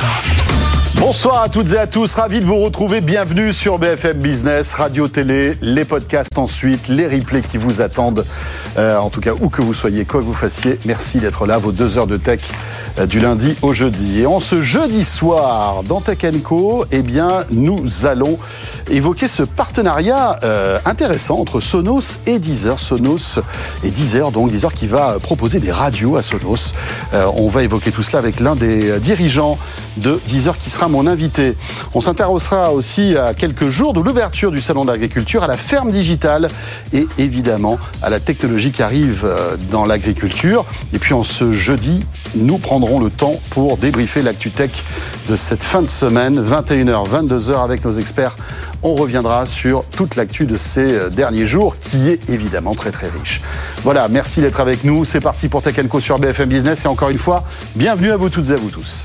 God. Bonsoir à toutes et à tous, ravi de vous retrouver. Bienvenue sur BFM Business, radio, télé, les podcasts ensuite, les replays qui vous attendent. Euh, en tout cas, où que vous soyez, quoi que vous fassiez, merci d'être là. Vos deux heures de tech euh, du lundi au jeudi. Et en ce jeudi soir, dans Tech Co, eh bien, nous allons évoquer ce partenariat euh, intéressant entre Sonos et Deezer. Sonos et Deezer, donc Deezer qui va proposer des radios à Sonos. on va évoquer tout cela avec l'un des dirigeants de Deezer qui sera mon invité. On s'intéressera aussi à quelques jours de l'ouverture du Salon de l'agriculture, à la ferme digitale et évidemment à la technologie qui arrive euh, dans l'agriculture. Et puis en ce jeudi, nous prendrons le temps pour débriefer l'actu tech de cette fin de semaine, 21h, 22h avec nos experts. On reviendra sur toute l'actu de ces euh, derniers jours qui est évidemment très très riche. Voilà, merci d'être avec nous. C'est parti pour Tech Co sur BFM Business et encore une fois, bienvenue à vous toutes et à vous tous.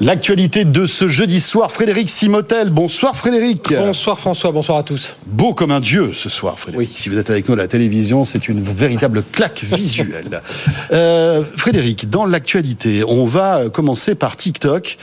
L'actualité de ce jeudi soir, Frédéric Simotel. Bonsoir Frédéric. Bonsoir François, bonsoir à tous. Beau comme un dieu ce soir Frédéric. Si vous êtes avec nous à la télévision, c'est une véritable claque visuelle. euh, Frédéric, dans l'actualité, on va commencer par TikTok.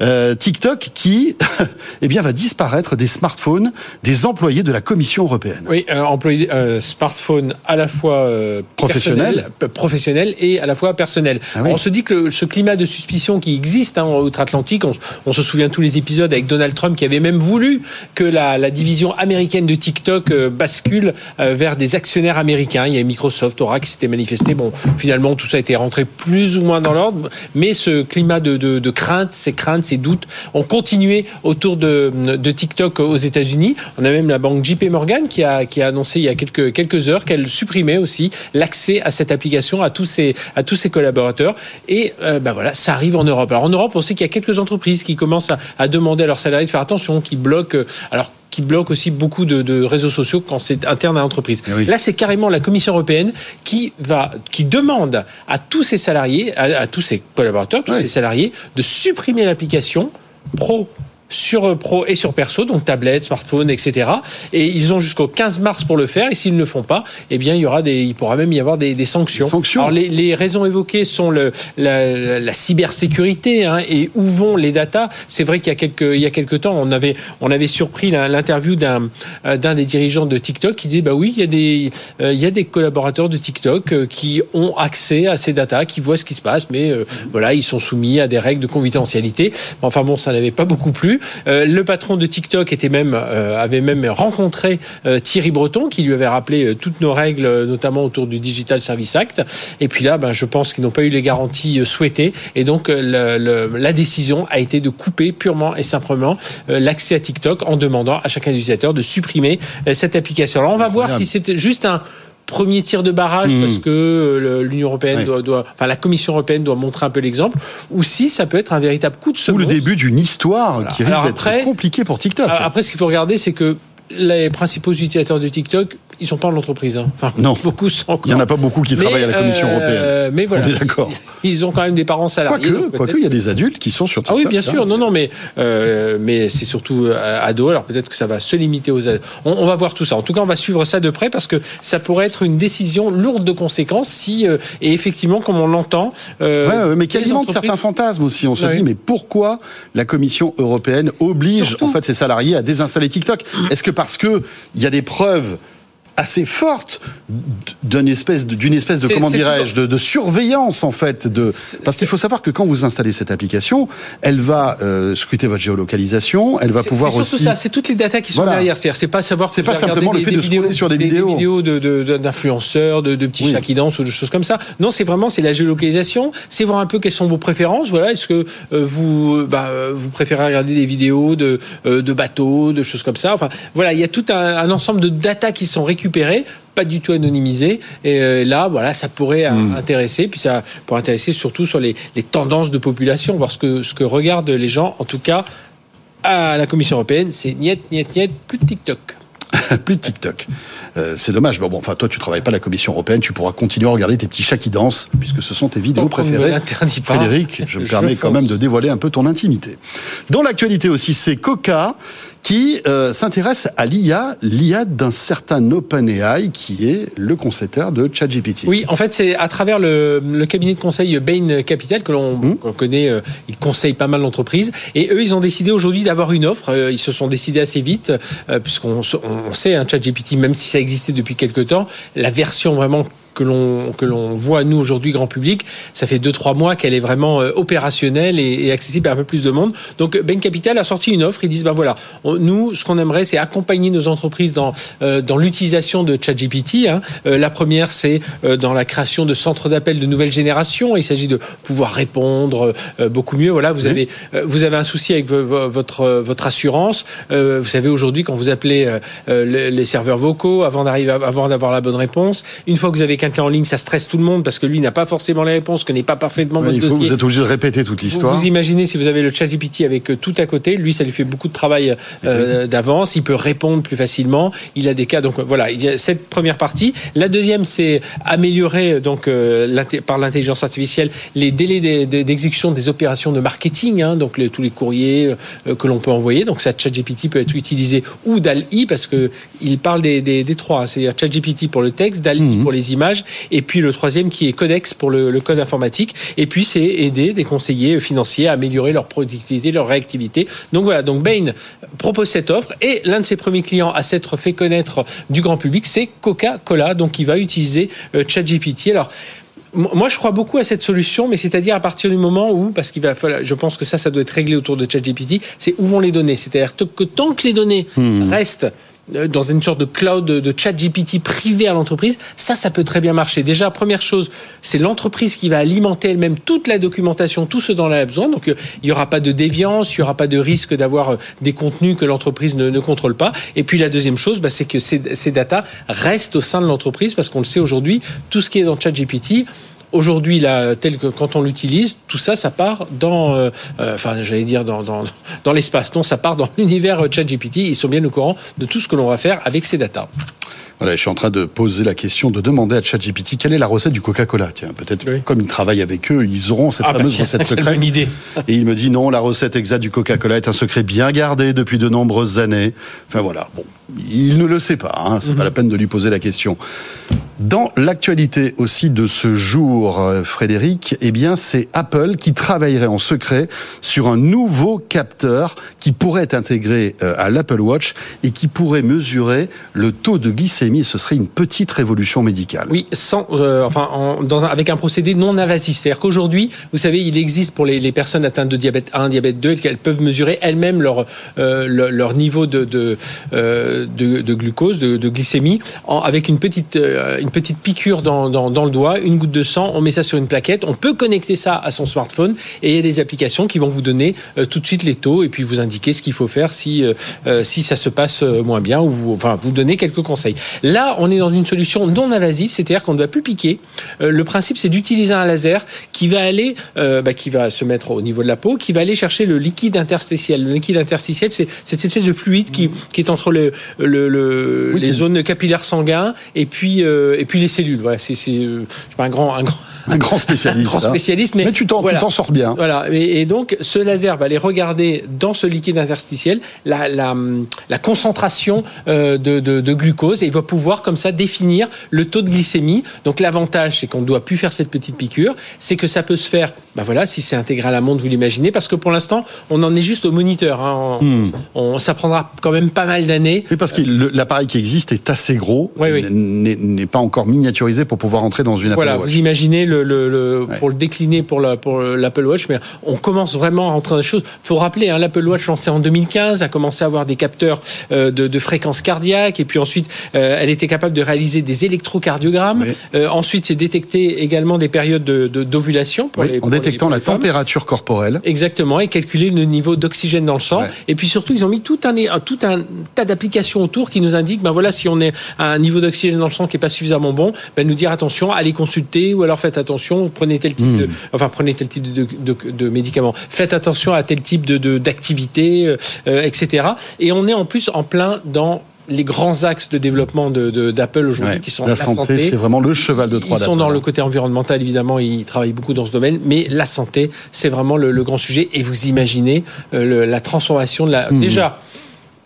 Euh, TikTok qui eh bien, va disparaître des smartphones des employés de la Commission européenne. Oui, euh, employés euh, smartphone à la fois professionnel. professionnel et à la fois personnel. Ah oui. On se dit que ce climat de suspicion qui existe hein, atlantique On, se souvient tous les épisodes avec Donald Trump qui avait même voulu que la, division américaine de TikTok euh, bascule euh, vers des actionnaires américains. Il y a Microsoft, Oracle qui s'était manifesté. Bon, finalement, tout ça a été rentré plus ou moins dans l'ordre, mais ce climat de, de, crainte, ces craintes, ces doutes ont continué autour de, de TikTok aux États-Unis. On a même la banque JP Morgan qui a, qui a annoncé il y a quelques, quelques heures qu'elle supprimait aussi l'accès à cette application à tous ses, à tous ses collaborateurs. Et euh, ben voilà, ça arrive en Europe. Alors en Europe, on sait qu'il y a quelques entreprises qui commencent à, à, demander à leurs salariés de faire attention, qui bloquent. Alors qui bloque aussi beaucoup de, de, réseaux sociaux quand c'est interne à l'entreprise. Oui. Là, c'est carrément la Commission européenne qui va, qui demande à tous ses salariés, à, à tous ses collaborateurs, tous oui. ses salariés, de supprimer l'application pro sur pro et sur perso, donc tablette, smartphone, etc. Et ils ont jusqu'au 15 mars pour le faire. Et s'ils ne le font pas, eh bien, il y aura des, il pourra même y avoir des, des sanctions. Des sanctions. Alors les, les, raisons évoquées sont le, la, la, cybersécurité hein, et où vont les datas. C'est vrai qu'il y a quelques, il y a quelques temps, on avait, on avait surpris l'interview d'un, d'un des dirigeants de TikTok qui disait, bah oui, il y a des, euh, il y a des collaborateurs de TikTok euh, qui ont accès à ces datas, qui voient ce qui se passe, mais euh, voilà, ils sont soumis à des règles de confidentialité. Enfin bon, ça n'avait pas beaucoup plu. Euh, le patron de TikTok était même, euh, avait même rencontré euh, Thierry Breton, qui lui avait rappelé toutes nos règles, notamment autour du Digital Service Act. Et puis là, ben, je pense qu'ils n'ont pas eu les garanties souhaitées. Et donc, le, le, la décision a été de couper purement et simplement l'accès à TikTok en demandant à chacun des utilisateurs de supprimer cette application. Alors, on va voir si c'était juste un premier tir de barrage mmh. parce que l'Union européenne ouais. doit, doit, enfin la Commission européenne doit montrer un peu l'exemple, ou si ça peut être un véritable coup de semonce. Ou le début d'une histoire voilà. qui risque d'être compliquée pour TikTok. Après, ce qu'il faut regarder, c'est que les principaux utilisateurs de TikTok, ils sont pas en entreprise. Hein. Enfin, non. Beaucoup sont. Il y en a pas beaucoup qui mais, travaillent à la Commission euh, européenne. Mais voilà. On est d'accord. Ils ont quand même des parents salariés. Quoique, quoique, il y a des adultes qui sont sur TikTok. Ah oui, bien sûr. Hein. Non, non, mais euh, mais c'est surtout ado. Alors peut-être que ça va se limiter aux ados. On, on, va voir tout ça. En tout cas, on va suivre ça de près parce que ça pourrait être une décision lourde de conséquences si euh, et effectivement, comme on l'entend. Euh, ouais, mais qui alimente entreprises... certains fantasmes aussi. On se ouais. dit, mais pourquoi la Commission européenne oblige surtout. en fait ses salariés à désinstaller TikTok? Est-ce que parce que il y a des preuves assez forte d'une espèce de, d'une espèce de comment dirais-je de, de, surveillance en fait de parce qu'il faut savoir que quand vous installez cette application elle va euh, scruter votre géolocalisation elle va pouvoir c'est aussi ça c'est toutes les datas qui sont voilà. derrière c'est c'est pas savoir c'est pas simplement le fait de scroller sur des vidéos des vidéos de, de, d'influenceurs de, de, petits oui. chats qui dansent ou de choses comme ça non c'est vraiment c'est la géolocalisation c'est voir un peu quelles sont vos préférences voilà est-ce que euh, vous bah, vous préférez regarder des vidéos de euh, de bateaux de choses comme ça enfin voilà il y a tout un, un ensemble de datas qui sont récupérées pas du tout anonymisé. Et euh, là, voilà, ça pourrait Hmm. intéresser. Puis ça pourrait intéresser surtout sur les, les tendances de population, voir ce que, ce que regardent les gens. En tout cas, à la Commission européenne, c'est niet, niet, niet, plus de TikTok. Plus de TikTok. Euh, c'est dommage. Mais bon, enfin, toi, tu travailles pas à la Commission européenne. Tu pourras continuer à regarder tes petits chats qui dansent, puisque ce sont tes vidéos On ne préférées. l'interdit pas. Frédéric, je me Je permets quand même de dévoiler un peu ton intimité. Dans l'actualité aussi, c'est Coca qui euh, s'intéresse à l'IA, l'IA d'un certain OpenAI qui est le concepteur de ChatGPT. Oui, en fait, c'est à travers le, le cabinet de conseil Bain Capital que l'on Mmh. connaît. euh, ils conseillent pas mal d'entreprises. Et eux, ils ont décidé aujourd'hui d'avoir une offre. Euh, Ils se sont décidés assez vite, euh, puisqu'on on sait, un ChatGPT, même si ça existait depuis quelque temps, la version vraiment que l'on que l'on voit nous aujourd'hui grand public, ça fait deux trois mois qu'elle est vraiment euh, opérationnelle et, et accessible à un peu plus de monde. Donc Bain Capital a sorti une offre. Ils disent ben voilà, on- nous ce qu'on aimerait c'est accompagner nos entreprises dans euh, dans l'utilisation de ChatGPT. Hein. Euh, la première c'est euh, dans la création de centres d'appel de nouvelle génération. Il s'agit de pouvoir répondre beaucoup mieux. Voilà, vous avez vous avez un souci avec vo- vo- votre votre assurance. Vous savez aujourd'hui quand vous appelez le- les serveurs vocaux avant d'arriver avant d'avoir la bonne réponse, une fois que vous avez quelqu'un en ligne, ça stresse tout le monde parce que lui n'a pas forcément les réponses, connaît pas parfaitement Ouais, votre il faut, dossier. vous êtes obligé de répéter toute l'histoire. vous imaginez si vous avez le ChatGPT avec euh, tout à côté, lui ça lui fait beaucoup de travail euh, d'avance, il peut répondre plus facilement, il a des cas donc euh, voilà, il y a cette première partie. La deuxième c'est améliorer euh, donc euh, par l'intelligence artificielle les délais d'e- d'e- d'exécution des opérations de marketing, hein, donc les- tous les courriers euh, que l'on peut envoyer. Donc ça ChatGPT peut être utilisé ou DAL-I parce que il parle des, des, des trois, c'est-à-dire ChatGPT pour le texte, DAL-I pour les images et puis le troisième qui est Codex pour le, le code informatique. Et puis c'est aider des conseillers financiers à améliorer leur productivité, leur réactivité. Donc voilà, donc Bain propose cette offre et l'un de ses premiers clients à s'être fait connaître du grand public, c'est Coca-Cola, donc il va utiliser euh, ChatGPT. Alors moi, je crois beaucoup à cette solution, mais c'est-à-dire à partir du moment où, parce qu'il va falloir, je pense que ça, ça doit être réglé autour de ChatGPT, c'est où vont les données? C'est-à-dire que tant que les données restent euh, dans une sorte de cloud de de ChatGPT privé à l'entreprise, ça, ça peut très bien marcher. Déjà, première chose, c'est l'entreprise qui va alimenter elle-même toute la documentation, tout ce dont elle a besoin. Donc, euh, il n'y aura pas de déviance, il n'y aura pas de risque d'avoir euh, des contenus que l'entreprise ne, contrôle pas. Et puis, la deuxième chose, bah, c'est que ces, ces datas restent au sein de l'entreprise parce qu'on le sait aujourd'hui, tout ce qui est dans ChatGPT, Aujourd'hui, tel que quand on l'utilise, tout ça, ça part dans, euh, euh, l'espace. Non, ça part dans l'univers euh, ChatGPT. Ils sont bien au courant de tout ce que l'on va faire avec ces datas. Voilà, je suis en train de poser la question, de demander à ChatGPT quelle est la recette du Coca-Cola. Tiens, peut-être Oui. comme ils travaillent avec eux, ils auront cette Ah, bah, fameuse tiens, recette secrète. bonne idée. Et il me dit non, la recette exacte du Coca-Cola est un secret bien gardé depuis de nombreuses années. Enfin voilà, bon, il ne le sait pas, hein, c'est Mhm. pas la peine de lui poser la question. Dans l'actualité aussi de ce jour, euh, Frédéric, eh bien c'est Apple qui travaillerait en secret sur un nouveau capteur qui pourrait être intégré euh, à l'Apple Watch et qui pourrait mesurer le taux de glycémie. Ce serait une petite révolution médicale. Oui, sans, euh, enfin, avec un procédé non invasif. C'est-à-dire qu'aujourd'hui, vous savez, il existe pour les, personnes atteintes de diabète 1, diabète 2, qu'elles peuvent mesurer elles-mêmes leur, euh, leur, niveau de, de, euh, glucose, de, glycémie, avec une petite, une petite piqûre dans, dans, le doigt, une goutte de sang, on met ça sur une plaquette, on peut connecter ça à son smartphone et il y a des applications qui vont vous donner tout de suite les taux et puis vous indiquer ce qu'il faut faire si, si ça se passe moins bien ou enfin, vous donner quelques conseils. Là, on est dans une solution non invasive, c'est-à-dire qu'on ne doit plus piquer. Euh, le principe, c'est d'utiliser un laser qui va aller, euh, bah, qui va se mettre au niveau de la peau, qui va aller chercher le liquide interstitiel. Le liquide interstitiel, c'est cette espèce de fluide qui, qui est entre le, le, le- Oui, les zones capillaires sanguins et puis, euh, et puis les cellules. Voilà, c'est euh, un grand, un grand, Un grand spécialiste. un grand hein. spécialiste, mais, Mais tu t'en voilà. sors bien. Voilà, et, et donc ce laser va aller regarder dans ce liquide interstitiel la, la, la concentration euh, de, de, de glucose et il va pouvoir comme ça définir le taux de glycémie. Donc l'avantage, c'est qu'on ne doit plus faire cette petite piqûre, c'est que ça peut se faire, ben voilà, si c'est intégré à la montre, vous l'imaginez, parce que pour l'instant, on en est juste au moniteur. Hein. On- Hmm. on- ça prendra quand même pas mal d'années. Oui, parce que l'appareil qui existe est assez gros, Oui, oui. il n'est pas encore miniaturisé pour pouvoir entrer dans une Apple Voilà, Watch. vous imaginez le, le, pour le décliner pour la, pour l'Apple Watch, mais on commence vraiment à rentrer dans les choses. Faut rappeler, hein, l'Apple Watch lancé en 2015 a commencé à avoir des capteurs de, de fréquence cardiaque, et puis ensuite, elle était capable de réaliser des électrocardiogrammes. ensuite, c'est détecter également des périodes de, d'ovulation pour les, en détectant la température corporelle. Exactement, et calculer le niveau d'oxygène dans le sang. Et puis surtout, ils ont mis tout un, tout un tas d'applications autour qui nous indiquent, ben voilà, si on est à un niveau d'oxygène dans le sang qui est pas suffisamment bon, ben nous dire attention, allez consulter ou alors faites attention, prenez tel type de, hmm. enfin prenez tel type de, de, de, médicaments, faites attention à tel type de d'activité, euh, euh, etc. Et on est en plus en plein dans les grands axes de développement d'Apple aujourd'hui qui sont la, santé, c'est vraiment le cheval de Troie. Ils sont dans le côté environnemental évidemment, ils travaillent beaucoup dans ce domaine, mais la santé, c'est vraiment le, grand sujet. Et vous imaginez euh, la transformation de la. Mmh. Déjà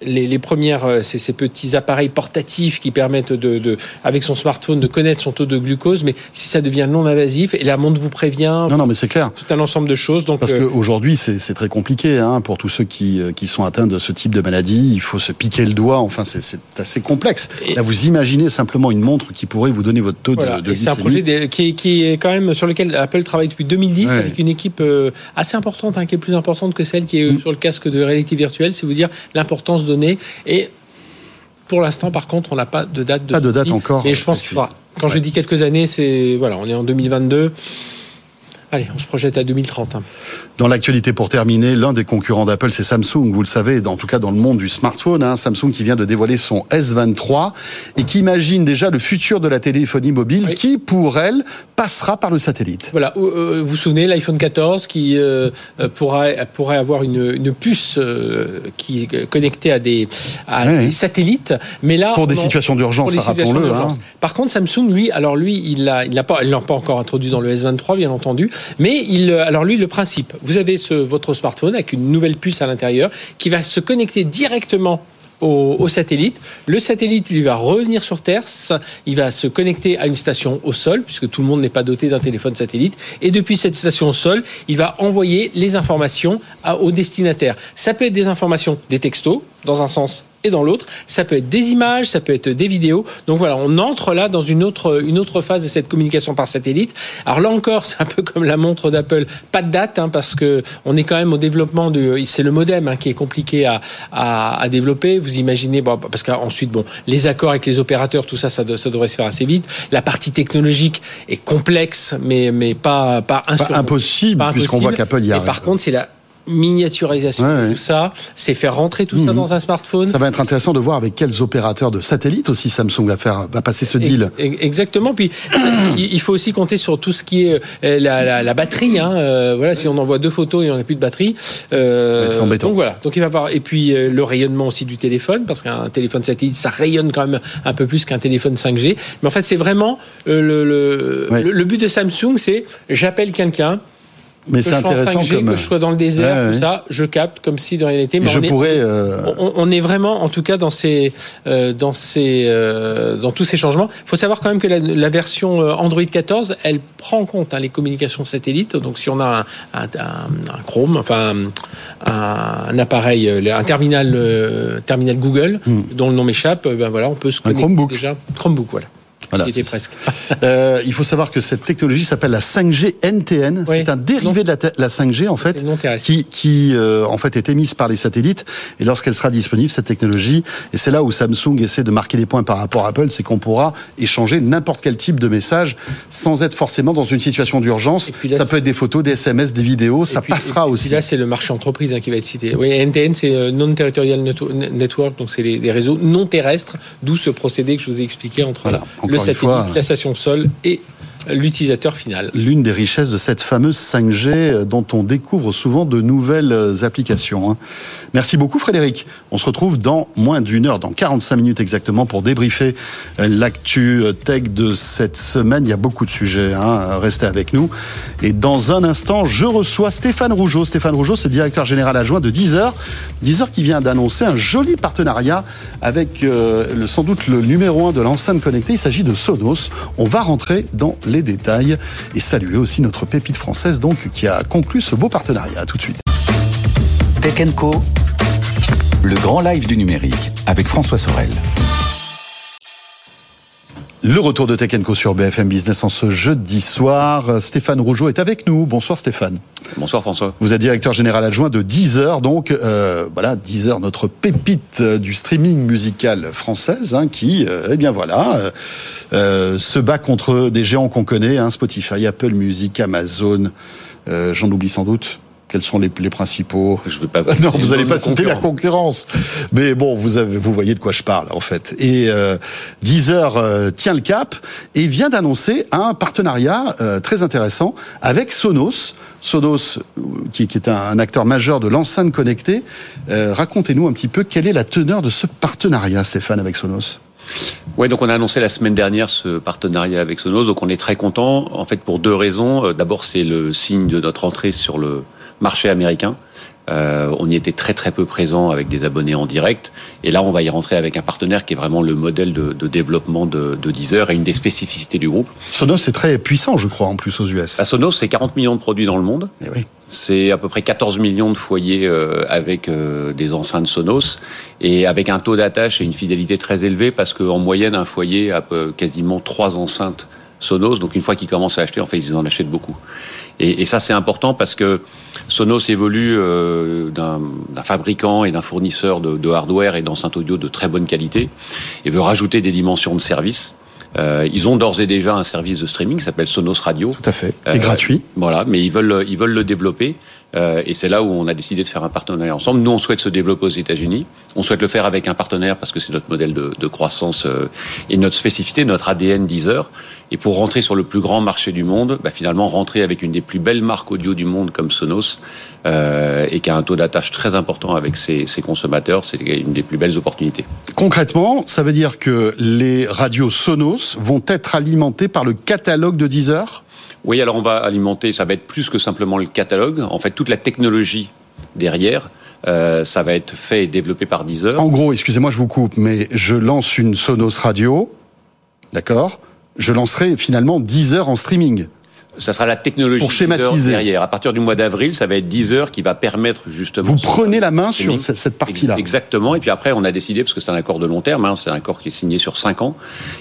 les, premières, euh, ces, ces, petits appareils portatifs qui permettent de, avec son smartphone, de connaître son taux de glucose. Mais si ça devient non invasif, et la montre vous prévient. Non, non, mais c'est clair. Tout un ensemble de choses. Donc, Parce euh, qu'aujourd'hui, c'est très compliqué hein, pour tous ceux qui, euh, qui sont atteints de ce type de maladie. Il faut se piquer le doigt. Enfin, c'est assez complexe. Là, vous imaginez simplement une montre qui pourrait vous donner votre taux de, de C'est un projet qui, est, qui, est, quand même sur lequel Apple travaille depuis 2010 avec une équipe assez importante, hein, qui est plus importante que celle qui est mm. sur le casque de réalité virtuelle. C'est vous dire l'importance de et pour l'instant, par contre, on n'a pas de date de Pas de date encore. Et je pense qu'il Quand je dis quelques années, c'est voilà, on est en 2022. Allez, on se projette à 2030. Dans l'actualité, pour terminer, l'un des concurrents d'Apple, c'est Samsung. Vous le savez, en tout cas dans le monde du smartphone, hein, Samsung qui vient de dévoiler son S23 et qui imagine déjà le futur de la téléphonie mobile, qui pour elle passera par le satellite. Voilà. Euh, vous vous souvenez l'iPhone 14 qui euh, euh, pourrait, pourrait avoir une, puce qui est connectée à des, satellites, mais là pour des situations d'urgence, rappelons-le. Hein. Par contre, Samsung, lui, alors lui, il l'a, il l'a pas, pas encore introduit dans le S23, bien entendu, mais il, alors lui, le principe vous avez votre smartphone avec une nouvelle puce à l'intérieur qui va se connecter directement au, satellite. Le satellite lui va revenir sur Terre, il va se connecter à une station au sol, puisque tout le monde n'est pas doté d'un téléphone satellite. Et depuis cette station au sol, il va envoyer les informations au destinataire. Ça peut être des informations, des textos, dans un sens et dans l'autre. Ça peut être des images, ça peut être des vidéos. Donc voilà, on entre là dans une autre, une autre phase de cette communication par satellite. Alors là encore, c'est un peu comme la montre d'Apple, pas de date, hein, parce que on est quand même au développement de, c'est le modem hein, qui est compliqué à, à, à, développer. Vous imaginez, bon, parce qu'ensuite, bon, les accords avec les opérateurs, tout ça, ça, ça, devrait se faire assez vite. La partie technologique est complexe, mais, mais pas, pas, pas impossible, puisqu'on voit qu'Apple y arrive. Et par contre, c'est la miniaturisation de tout ça, c'est faire rentrer tout ça mhm. dans un smartphone. Ça va être intéressant de voir avec quels opérateurs de satellite aussi Samsung va faire va passer ce deal. Exactement. Puis il faut aussi compter sur tout ce qui est euh, la, la, batterie. Hein. Euh, voilà, si on envoie deux photos et on n'a plus de batterie, euh, c'est embêtant. Donc voilà. Donc il va avoir et puis le rayonnement aussi du téléphone parce qu'un téléphone satellite ça rayonne quand même un peu plus qu'un téléphone 5G. Mais en fait c'est vraiment le, le, le but de Samsung, c'est j'appelle quelqu'un mais c'est intéressant 5G, comme... que je sois dans le désert, tout ça, je capte comme si de rien n'était. Mais je on pourrais. Est, euh, on, est vraiment, en tout cas, dans ces, euh, dans ces, euh, dans tous ces changements. Il faut savoir quand même que la, la, version Android 14, elle prend en compte hein, les communications satellites. Donc, si on a un, un, un Chrome, enfin un, un, appareil, un terminal, terminal Google, hmm. dont le nom m'échappe, ben voilà, on peut se connecter un Chromebook. déjà. Chromebook, voilà. Voilà, presque. euh, il faut savoir que cette technologie s'appelle la 5G NTN. C'est un dérivé de la, la, 5G en fait, qui, qui euh, en fait est émise par les satellites. Et lorsqu'elle sera disponible, cette technologie, et c'est là où Samsung essaie de marquer des points par rapport à Apple, c'est qu'on pourra échanger n'importe quel type de message sans être forcément dans une situation d'urgence. Ça peut être des photos, des SMS, des vidéos. Ça passera aussi. là, c'est le marché entreprise hein, qui va être cité. Oui, NTN, c'est euh, non-territorial network, donc c'est des réseaux non terrestres, d'où ce procédé que je vous ai expliqué entre voilà le satellite, la station sol et l'utilisateur final. L'une des richesses de cette fameuse 5G euh, dont on découvre souvent de nouvelles euh, applications. Hein. Merci beaucoup Frédéric. On se retrouve dans moins d'une heure, dans 45 minutes exactement, pour débriefer euh, l'actu tech de cette semaine. Il y a beaucoup de sujets, hein. restez avec nous. Et dans un instant, je reçois Stéphane Rougeau. Stéphane Rougeau, c'est directeur général adjoint de Deezer. Deezer qui vient d'annoncer un joli partenariat avec sans doute le numéro un de l'enceinte connectée. Il s'agit de Sonos. On va rentrer dans les détails et saluer aussi notre pépite française donc qui a conclu ce beau partenariat. tout de suite. Tech Co, le grand live du numérique avec François Sorel. Le retour de Tech Co sur BFM Business en ce jeudi soir. Stéphane Rougeau est avec nous. Bonsoir Stéphane. Bonsoir François. Vous êtes directeur général adjoint de Deezer, donc euh, voilà Deezer, notre pépite euh, du streaming musical française, hein, qui, euh, eh bien voilà, euh, se bat contre des géants qu'on connaît, hein, Spotify, Apple Music, Amazon, j'en oublie sans doute. Quels sont les, les principaux Je veux pas. Vous non, vous n'allez pas citer la concurrence. Mais bon, vous avez, vous voyez de quoi je parle en fait. Et euh, Deezer euh, tient le cap et vient d'annoncer un partenariat euh, très intéressant avec Sonos. Sonos, qui, qui est un, un, acteur majeur de l'enceinte connectée. Euh, racontez-nous un petit peu quelle est la teneur de ce partenariat, Stéphane, avec Sonos. Ouais, donc on a annoncé la semaine dernière ce partenariat avec Sonos, donc on est très content. En fait, pour deux raisons. D'abord, c'est le signe de notre entrée sur le marché américain. Euh, on y était très très peu présent avec des abonnés en direct. Et là, on va y rentrer avec un partenaire qui est vraiment le modèle de, de développement de, de, Deezer et une des spécificités du groupe. Sonos, c'est très puissant, je crois, en plus aux US. À Sonos, c'est 40 millions de produits dans le monde. Et oui. C'est à peu près 14 millions de foyers euh, avec euh, des enceintes Sonos et avec un taux d'attache et une fidélité très élevée parce qu'en moyenne, un foyer a quasiment trois enceintes Sonos. Donc une fois qu'ils commencent à acheter, en fait, ils en achètent beaucoup. Et, et ça, c'est important parce que Sonos évolue euh, d'un fabricant et d'un fournisseur de, de, hardware et d'enceintes audio de très bonne qualité et veut rajouter des dimensions de service. Euh, ils ont d'ores et déjà un service de streaming qui s'appelle Sonos Radio. Tout à fait. Et euh, gratuit. Voilà, mais ils veulent, ils veulent le développer. Euh, et c'est là où on a décidé de faire un partenariat ensemble. Nous, on souhaite se développer aux États-Unis. On souhaite le faire avec un partenaire parce que c'est notre modèle de, croissance euh, et notre spécificité, notre ADN Deezer. Et pour rentrer sur le plus grand marché du monde, bah, finalement rentrer avec une des plus belles marques audio du monde comme Sonos euh, et qui a un taux d'attache très important avec ses consommateurs, c'est une des plus belles opportunités. Concrètement, ça veut dire que les radios Sonos vont être alimentées par le catalogue de Deezer? Oui, alors on va alimenter, ça va être plus que simplement le catalogue. En fait, toute la technologie derrière, euh, ça va être fait et développé par Deezer. En gros, excusez-moi, je vous coupe, mais je lance une Sonos radio, d'accord? Je lancerai finalement Deezer en streaming. Ça sera la technologie pour schématiser derrière. À partir du mois d'avril, ça va être Deezer qui va permettre justement. Vous prenez la main sur cette partie-là. Exactement. Et puis après, on a décidé parce que c'est un accord de long terme. Hein, c'est un accord qui est signé sur cinq ans.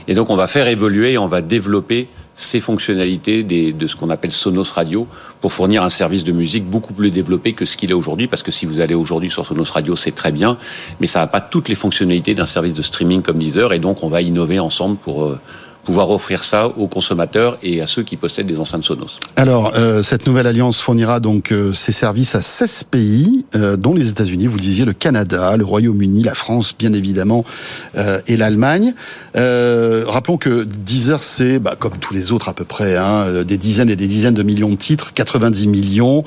Et donc, on va faire évoluer et on va développer ces fonctionnalités des, de ce qu'on appelle Sonos Radio pour fournir un service de musique beaucoup plus développé que ce qu'il est aujourd'hui. Parce que si vous allez aujourd'hui sur Sonos Radio, c'est très bien, mais ça n'a pas toutes les fonctionnalités d'un service de streaming comme Deezer. Et donc, on va innover ensemble pour euh, pouvoir offrir ça aux consommateurs et à ceux qui possèdent des enceintes Sonos. Alors, euh, cette nouvelle alliance fournira donc euh, ses services à 16 pays, euh, dont les États-Unis, vous le disiez, le Canada, le Royaume-Uni, la France, bien évidemment, euh, et l'Allemagne. Euh, rappelons que Deezer, c'est, bah, comme tous les autres à peu près, hein, des dizaines et des dizaines de millions de titres, 90 millions.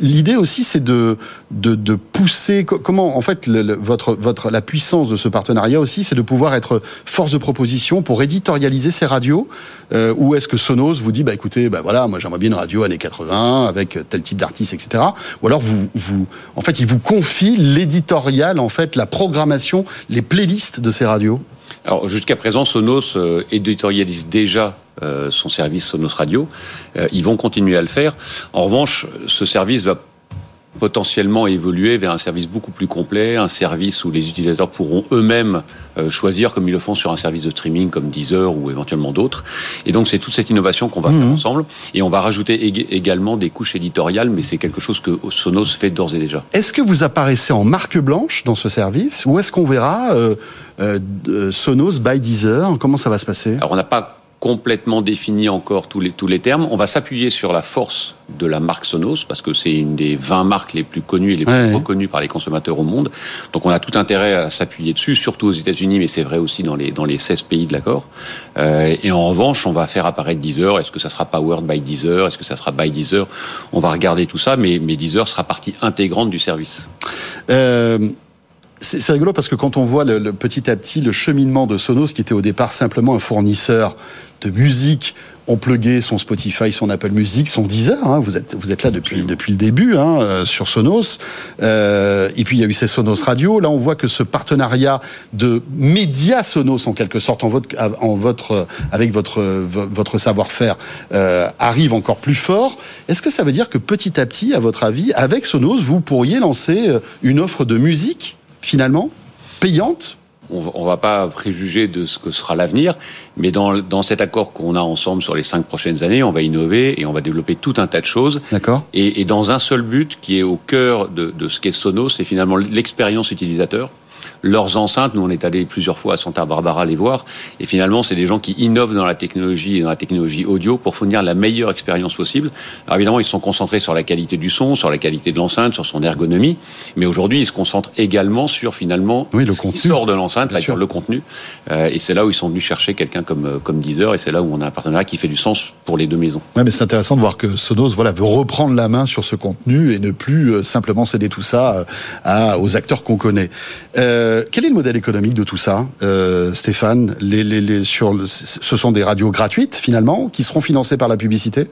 L'idée aussi, c'est de, de, pousser, comment, en fait, votre, votre, la puissance de ce partenariat aussi, c'est de pouvoir être force de proposition pour éditorialiser ces radios euh, Ou est-ce que Sonos vous dit, bah écoutez, bah voilà, moi j'aimerais bien une radio années 80 avec tel type d'artiste, etc. Ou alors vous, vous, en fait, il vous confie l'éditorial, en fait, la programmation, les playlists de ces radios? Alors jusqu'à présent, Sonos euh, éditorialise déjà euh, son service Sonos Radio. Euh, ils vont continuer à le faire. En revanche, ce service va potentiellement évoluer vers un service beaucoup plus complet, un service où les utilisateurs pourront eux-mêmes euh, choisir comme ils le font sur un service de streaming comme Deezer ou éventuellement d'autres. Et donc c'est toute cette innovation qu'on va mmh. faire ensemble et on va rajouter ég également des couches éditoriales, mais c'est quelque chose que Sonos fait d'ores et déjà. Est-ce que vous apparaissez en marque blanche dans ce service ou est-ce qu'on verra euh, euh, Sonos by Deezer? Comment ça va se passer? Alors on n'a pas complètement défini encore tous les, tous les termes. On va s'appuyer sur la force de la marque Sonos, parce que c'est une des 20 marques les plus connues et les plus ouais. reconnues par les consommateurs au monde. Donc on a tout intérêt à s'appuyer dessus, surtout aux États-Unis, mais c'est vrai aussi dans les, dans les 16 pays de l'accord. Euh, et en revanche, on va faire apparaître Deezer. Est-ce que ça sera Powered by Deezer? Est-ce que ça sera by Deezer? On va regarder tout ça, mais, mais Deezer sera partie intégrante du service. Euh c'est rigolo parce que quand on voit le, le, petit à petit le cheminement de Sonos, qui était au départ simplement un fournisseur de musique, on pluguait son Spotify, son Apple Music, son Deezer. Hein, vous êtes vous êtes là depuis depuis le début hein, euh, sur Sonos. Euh, et puis il y a eu ces Sonos Radio. Là, on voit que ce partenariat de médias Sonos en quelque sorte en votre en votre avec votre votre savoir-faire euh, arrive encore plus fort. Est-ce que ça veut dire que petit à petit, à votre avis, avec Sonos, vous pourriez lancer une offre de musique finalement payante on, ne va pas préjuger de ce que sera l'avenir, mais dans, dans cet accord qu'on a ensemble sur les cinq prochaines années, on va innover et on va développer tout un tas de choses. D'accord. Et, et, dans un seul but qui est au cœur de, de ce qu'est Sonos, c'est finalement l'expérience utilisateur leurs enceintes. Nous, on est allé plusieurs fois à Santa Barbara les voir. Et finalement, c'est des gens qui innovent dans la technologie et dans la technologie audio pour fournir la meilleure expérience possible. Alors évidemment, ils sont concentrés sur la qualité du son, sur la qualité de l'enceinte, sur son ergonomie. Mais aujourd'hui, ils se concentrent également sur finalement oui, le ce contenu. qui sort de l'enceinte, c'est-à-dire le contenu. Euh, et c'est là où ils sont venus chercher quelqu'un comme, euh, comme Deezer. Et c'est là où on a un partenariat qui fait du sens pour les deux maisons. Ouais, mais c'est intéressant de voir que Sonos voilà, veut reprendre la main sur ce contenu et ne plus euh, simplement céder tout ça à, aux acteurs qu'on connaît. Euh, quel est le modèle économique de tout ça, euh, Stéphane? Les, Ce sont des radios gratuites, finalement, qui seront financées par la publicité?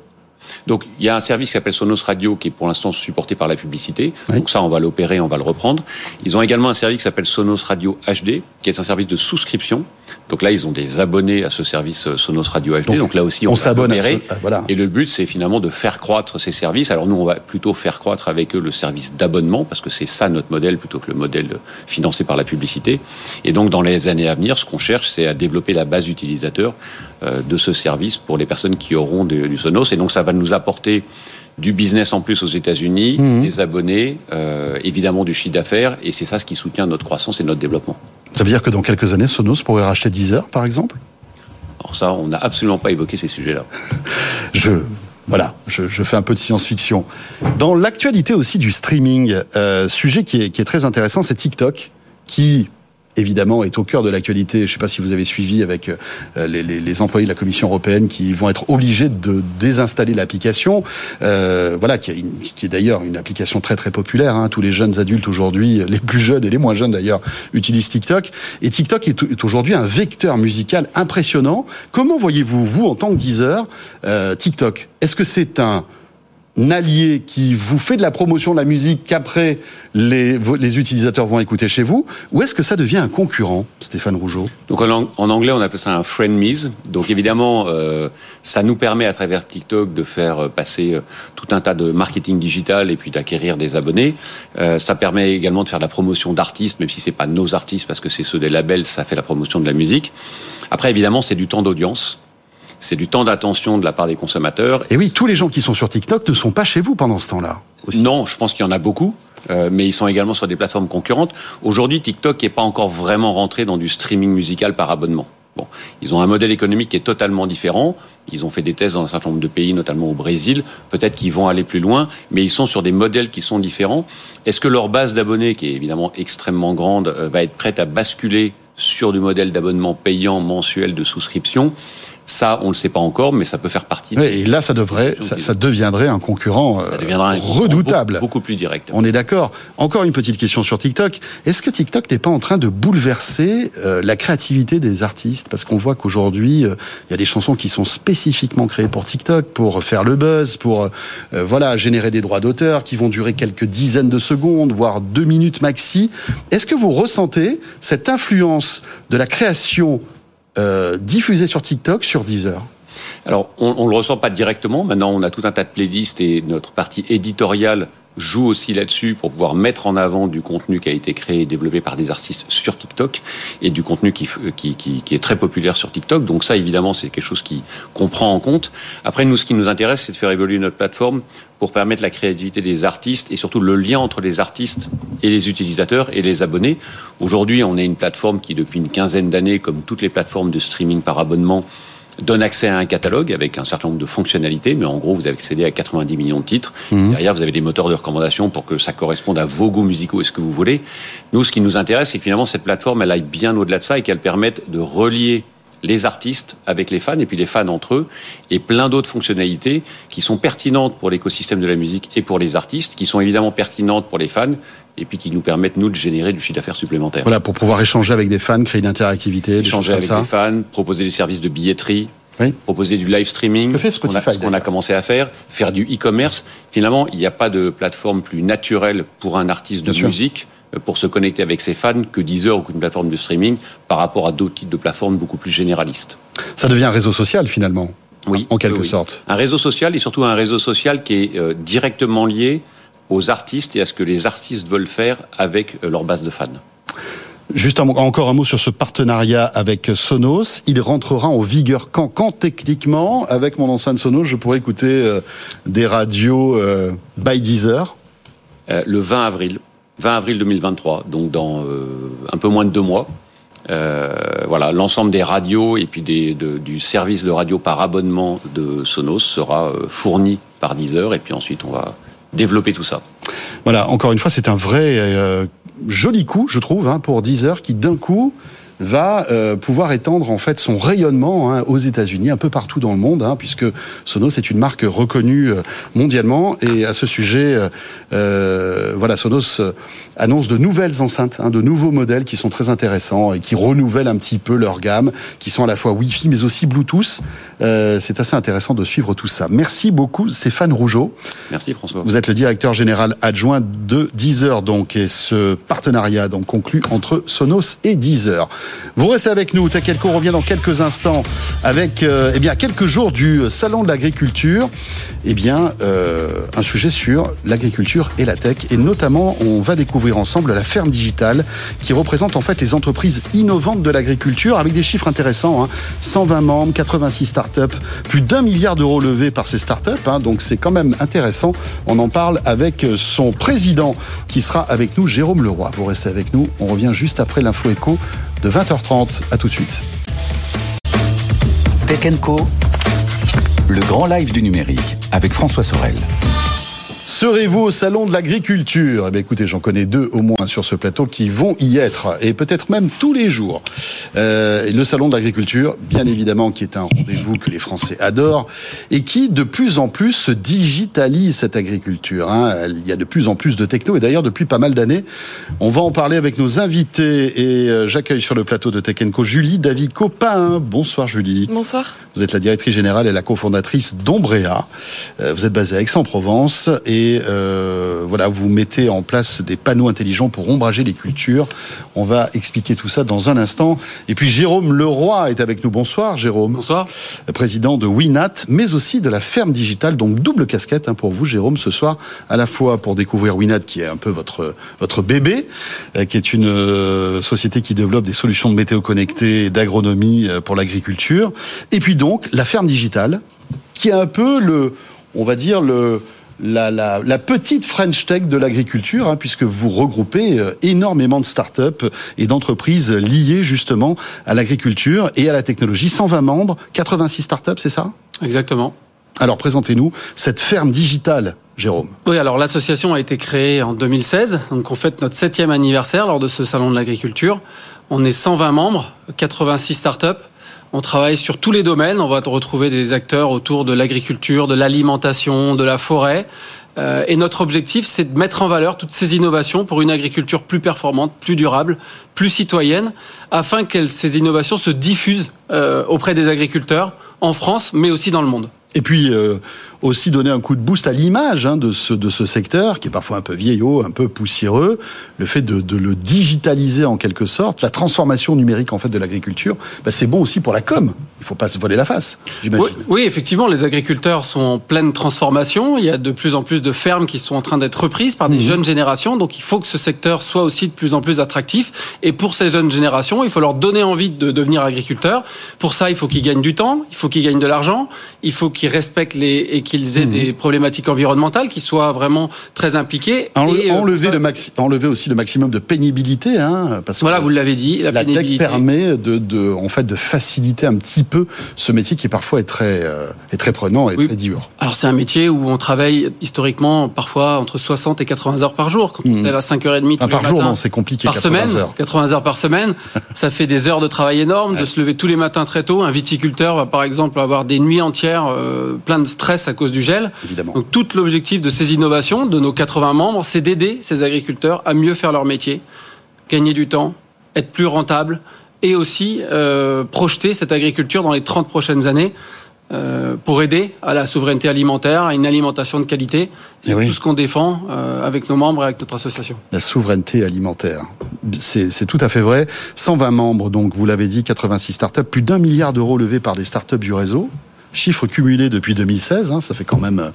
Donc il y a un service qui s'appelle Sonos Radio qui est pour l'instant supporté par la publicité. Oui. Donc ça, on va l'opérer, on va le reprendre. Ils ont également un service qui s'appelle Sonos Radio HD, qui est un service de souscription. Donc là, ils ont des abonnés à ce service euh, Sonos Radio HD. Donc, Donc là aussi, on, on s'abonne ce- ah, voilà. Et le but, c'est finalement de faire croître ces services. Alors nous, on va plutôt faire croître avec eux le service d'abonnement, parce que c'est ça notre modèle, plutôt que le modèle financé par la publicité. Et donc, dans les années à venir, ce qu'on cherche, c'est à développer la base utilisateur euh, de ce service pour les personnes qui auront du Sonos. Et donc, ça va nous apporter du business en plus aux États-Unis, Mhm. des abonnés, euh, évidemment du chiffre d'affaires, et c'est ça ce qui soutient notre croissance et notre développement. Ça veut dire que dans quelques années, Sonos pourrait racheter Deezer, par exemple? Alors ça, on n'a absolument pas évoqué ces sujets-là. je voilà, je, je fais un peu de science-fiction. Dans l'actualité aussi du streaming, euh, sujet qui est, qui est très intéressant, c'est TikTok, qui évidemment est au cœur de l'actualité. Je ne sais pas si vous avez suivi avec euh, les, les, les employés de la Commission européenne qui vont être obligés de désinstaller l'application. Euh, voilà, qui, est une- qui est d'ailleurs une application très très populaire. Hein. Tous les jeunes adultes aujourd'hui, les plus jeunes et les moins jeunes d'ailleurs, utilisent TikTok. Et TikTok est, est aujourd'hui un vecteur musical impressionnant. Comment voyez-vous, vous, en tant que Deezer, euh, TikTok? Est-ce que c'est un allié qui vous fait de la promotion de la musique qu'après les, les utilisateurs vont écouter chez vous Ou est-ce que ça devient un concurrent, Stéphane Rougeau? Donc en, ang- en anglais, on appelle ça un friend-mise. Donc évidemment, euh, ça nous permet à travers TikTok de faire euh, passer euh, tout un tas de marketing digital et puis d'acquérir des abonnés. Euh, ça permet également de faire de la promotion d'artistes, même si c'est pas nos artistes parce que c'est ceux des labels, ça fait la promotion de la musique. Après, évidemment, c'est du temps d'audience. C'est du temps d'attention de la part des consommateurs. Et oui, tous les gens qui sont sur TikTok ne sont pas chez vous pendant ce temps-là. aussi. Non, je pense qu'il y en a beaucoup. euh, mais ils sont également sur des plateformes concurrentes. Aujourd'hui, TikTok n'est pas encore vraiment rentré dans du streaming musical par abonnement. Bon, ils ont un modèle économique qui est totalement différent. Ils ont fait des tests dans un certain nombre de pays, notamment au Brésil. Peut-être qu'ils vont aller plus loin, mais ils sont sur des modèles qui sont différents. Est-ce que leur base d'abonnés, qui est évidemment extrêmement grande, euh, va être prête à basculer sur du modèle d'abonnement payant mensuel de souscription? Ça, on ne le sait pas encore, mais ça peut faire partie. Et là, ça devrait, ça, ça deviendrait un concurrent euh, Ça deviendra un redoutable. beaucoup, beaucoup plus direct. On est d'accord. Encore une petite question sur TikTok. Est-ce que TikTok n'est pas en train de bouleverser euh, la créativité des artistes? Parce qu'on voit qu'aujourd'hui, euh, il y a des chansons qui sont spécifiquement créées pour TikTok, pour faire le buzz, pour euh, voilà générer des droits d'auteur qui vont durer quelques dizaines de secondes, voire deux minutes maxi. Est-ce que vous ressentez cette influence de la création euh, diffusée sur TikTok sur Deezer Alors, on ne le ressent pas directement. Maintenant, on a tout un tas de playlists et notre partie éditoriale joue aussi là-dessus pour pouvoir mettre en avant du contenu qui a été créé et développé par des artistes sur TikTok et du contenu qui, f- qui, qui, est très populaire sur TikTok. Donc ça, évidemment, c'est quelque chose qu'on prend en compte. Après, nous, ce qui nous intéresse, c'est de faire évoluer notre plateforme pour permettre la créativité des artistes et surtout le lien entre les artistes et les utilisateurs et les abonnés. Aujourd'hui, on est une plateforme qui, depuis une quinzaine d'années, comme toutes les plateformes de streaming par abonnement, donne accès à un catalogue avec un certain nombre de fonctionnalités, mais en gros, vous avez accédé à 90 millions de titres. Derrière, vous avez des moteurs de recommandation pour que ça corresponde à vos goûts musicaux et ce que vous voulez. Nous, ce qui nous intéresse, c'est que finalement, cette plateforme, elle aille bien au-delà de ça et qu'elle permette de relier les artistes avec les fans et puis les fans entre eux et plein d'autres fonctionnalités qui sont pertinentes pour l'écosystème de la musique et pour les artistes, qui sont évidemment pertinentes pour les fans et puis qui nous permettent, nous, de générer du chiffre d'affaires supplémentaire. Voilà, pour pouvoir échanger avec des fans, créer une interactivité, des choses échanger comme avec ça. les fans, proposer des services de billetterie, Oui. proposer du live streaming, fait ce qu'on a, commencé à faire, faire du e-commerce. Finalement, il n'y a pas de plateforme plus naturelle pour un artiste de Bien musique euh, pour se connecter avec ses fans que Deezer ou qu'une plateforme de streaming par rapport à d'autres types de plateformes beaucoup plus généralistes. Ça devient un réseau social finalement. Oui, En quelque oui, oui. sorte. Un réseau social et surtout un réseau social qui est euh, directement lié aux artistes et à ce que les artistes veulent faire avec euh, leur base de fans. Juste encore un mot sur ce partenariat avec Sonos. Il rentrera en vigueur quand Quand techniquement, avec mon enceinte Sonos, je pourrais écouter euh, des radios euh, by Deezer euh, Le 20 avril. 20 avril 2023, donc dans un peu moins de deux mois. voilà, l'ensemble des radios et puis des, du service de radio par abonnement de Sonos sera fourni par Deezer et puis ensuite on va développer tout ça. Voilà, encore une fois, c'est un vrai joli coup, je trouve, hein, pour Deezer, qui d'un coup va euh, pouvoir étendre en fait son rayonnement hein, aux États-Unis, un peu partout dans le monde, hein, puisque Sonos est une marque reconnue euh, mondialement. Et à ce sujet, euh, euh voilà, Sonos annonce de nouvelles enceintes, hein, de nouveaux modèles qui sont très intéressants et qui renouvellent un petit peu leur gamme, qui sont à la fois Wi-Fi mais aussi Bluetooth. Euh, c'est assez intéressant de suivre tout ça. Merci beaucoup, Stéphane Rougeau. Merci François. Vous êtes le directeur général adjoint de Deezer, donc, et ce partenariat donc conclu entre Sonos et Deezer. Vous restez avec nous. Takelko revient dans quelques instants avec euh, eh bien quelques jours du salon de l'agriculture. Eh bien euh, un sujet sur l'agriculture et la tech et notamment on va découvrir ensemble la ferme digitale qui représente en fait les entreprises innovantes de l'agriculture avec des chiffres intéressants. 120 hein. membres, 86 startups, plus d'un milliard d'euros levés par ces startups. Hein. donc c'est quand même intéressant. On en parle avec son président qui sera avec nous, Jérôme Leroy. Vous restez avec nous. On revient juste après l'info écho de 20h30. À tout de suite. Tech Co, le grand live du numérique avec François Sorel. Serez-vous au salon de l'agriculture Eh bien, écoutez, j'en connais deux au moins sur ce plateau qui vont y être, et peut-être même tous les jours. Euh, le salon de l'agriculture, bien évidemment, qui est un rendez-vous que les Français adorent, et qui de plus en plus se digitalise cette agriculture. Hein. Il y a de plus en plus de techno, et d'ailleurs depuis pas mal d'années, on va en parler avec nos invités, et euh, j'accueille sur le plateau de Tech Co Julie David-Copin. Bonsoir Julie. Bonsoir. Vous êtes la directrice générale et la cofondatrice d'Ombrea. Euh, vous êtes basée à Aix-en-Provence, et euh, voilà, vous mettez en place des panneaux intelligents pour ombrager les cultures. On va expliquer tout ça dans un instant. Et puis Jérôme Leroy est avec nous. Bonsoir Jérôme. Bonsoir. Président de Winat, mais aussi de la ferme digitale. Donc double casquette hein, pour vous Jérôme ce soir, à la fois pour découvrir Winat qui est un peu votre votre bébé, euh, qui est une euh, société qui développe des solutions de météo connectées et d'agronomie pour l'agriculture. Et puis donc la ferme digitale qui est un peu le on va dire le la, petite French Tech de l'agriculture, hein, puisque vous regroupez euh, énormément de start-up et d'entreprises liées justement à l'agriculture et à la technologie. 120 membres, 86 start-up, c'est ça? Exactement. Alors présentez-nous cette ferme digitale Jérôme. Oui, alors l'association a été créée en 2016, donc on fête notre septième anniversaire lors de ce salon de l'agriculture. On est 120 membres, 86 startups. On travaille sur tous les domaines. On va retrouver des acteurs autour de l'agriculture, de l'alimentation, de la forêt. Euh, et notre objectif, c'est de mettre en valeur toutes ces innovations pour une agriculture plus performante, plus durable, plus citoyenne, afin que ces innovations se diffusent euh, auprès des agriculteurs en France, mais aussi dans le monde. Et puis, euh, aussi donner un coup de boost à l'image hein, de, ce, de ce secteur, qui est parfois un peu vieillot, un peu poussiéreux. Le fait de, de le digitaliser en quelque sorte, la transformation numérique en fait de l'agriculture, bah, c'est bon aussi pour la com. Il faut pas se voler la face, j'imagine. Oui, oui, effectivement, les agriculteurs sont en pleine transformation. Il y a de plus en plus de fermes qui sont en train d'être reprises par des mhm. jeunes générations. Donc, il faut que ce secteur soit aussi de plus en plus attractif. Et pour ces jeunes générations, il faut leur donner envie de devenir agriculteurs. Pour ça, il faut qu'ils gagnent du temps, il faut qu'ils gagnent de l'argent, il faut qu'ils respectent les qu'ils aient mhm. des problématiques environnementales, qu'ils soient vraiment très impliqués. et, enlever, euh, le enlever aussi le maximum de pénibilité, hein, parce que voilà, vous l'avez dit, la, pénibilité. permet de, de, en fait, de faciliter un petit peu ce métier qui parfois est très, euh, est très prenant et très dur. Alors c'est un métier où on travaille historiquement parfois entre 60 et 80 heures par jour. Quand on mhm. se lève à 5h30 ah, par jour, non, c'est compliqué. Par semaine, 80 heures par semaine, ça fait des heures de travail énormes, de se lever tous les matins très tôt. Un viticulteur va par exemple avoir des nuits entières euh, plein de stress à cause du gel. Évidemment. Donc tout l'objectif de ces innovations, de nos 80 membres, c'est d'aider ces agriculteurs à mieux faire leur métier, gagner du temps, être plus rentables et aussi euh, projeter cette agriculture dans les 30 prochaines années euh, pour aider à la souveraineté alimentaire, à une alimentation de qualité. C'est tout ce qu'on défend euh, avec nos membres et avec notre association. La souveraineté alimentaire, c'est tout à fait vrai. 120 membres, donc vous l'avez dit, 86 startups, plus d'un milliard d'euros levés par des startups du réseau. Chiffre cumulé depuis 2016, hein, ça fait quand même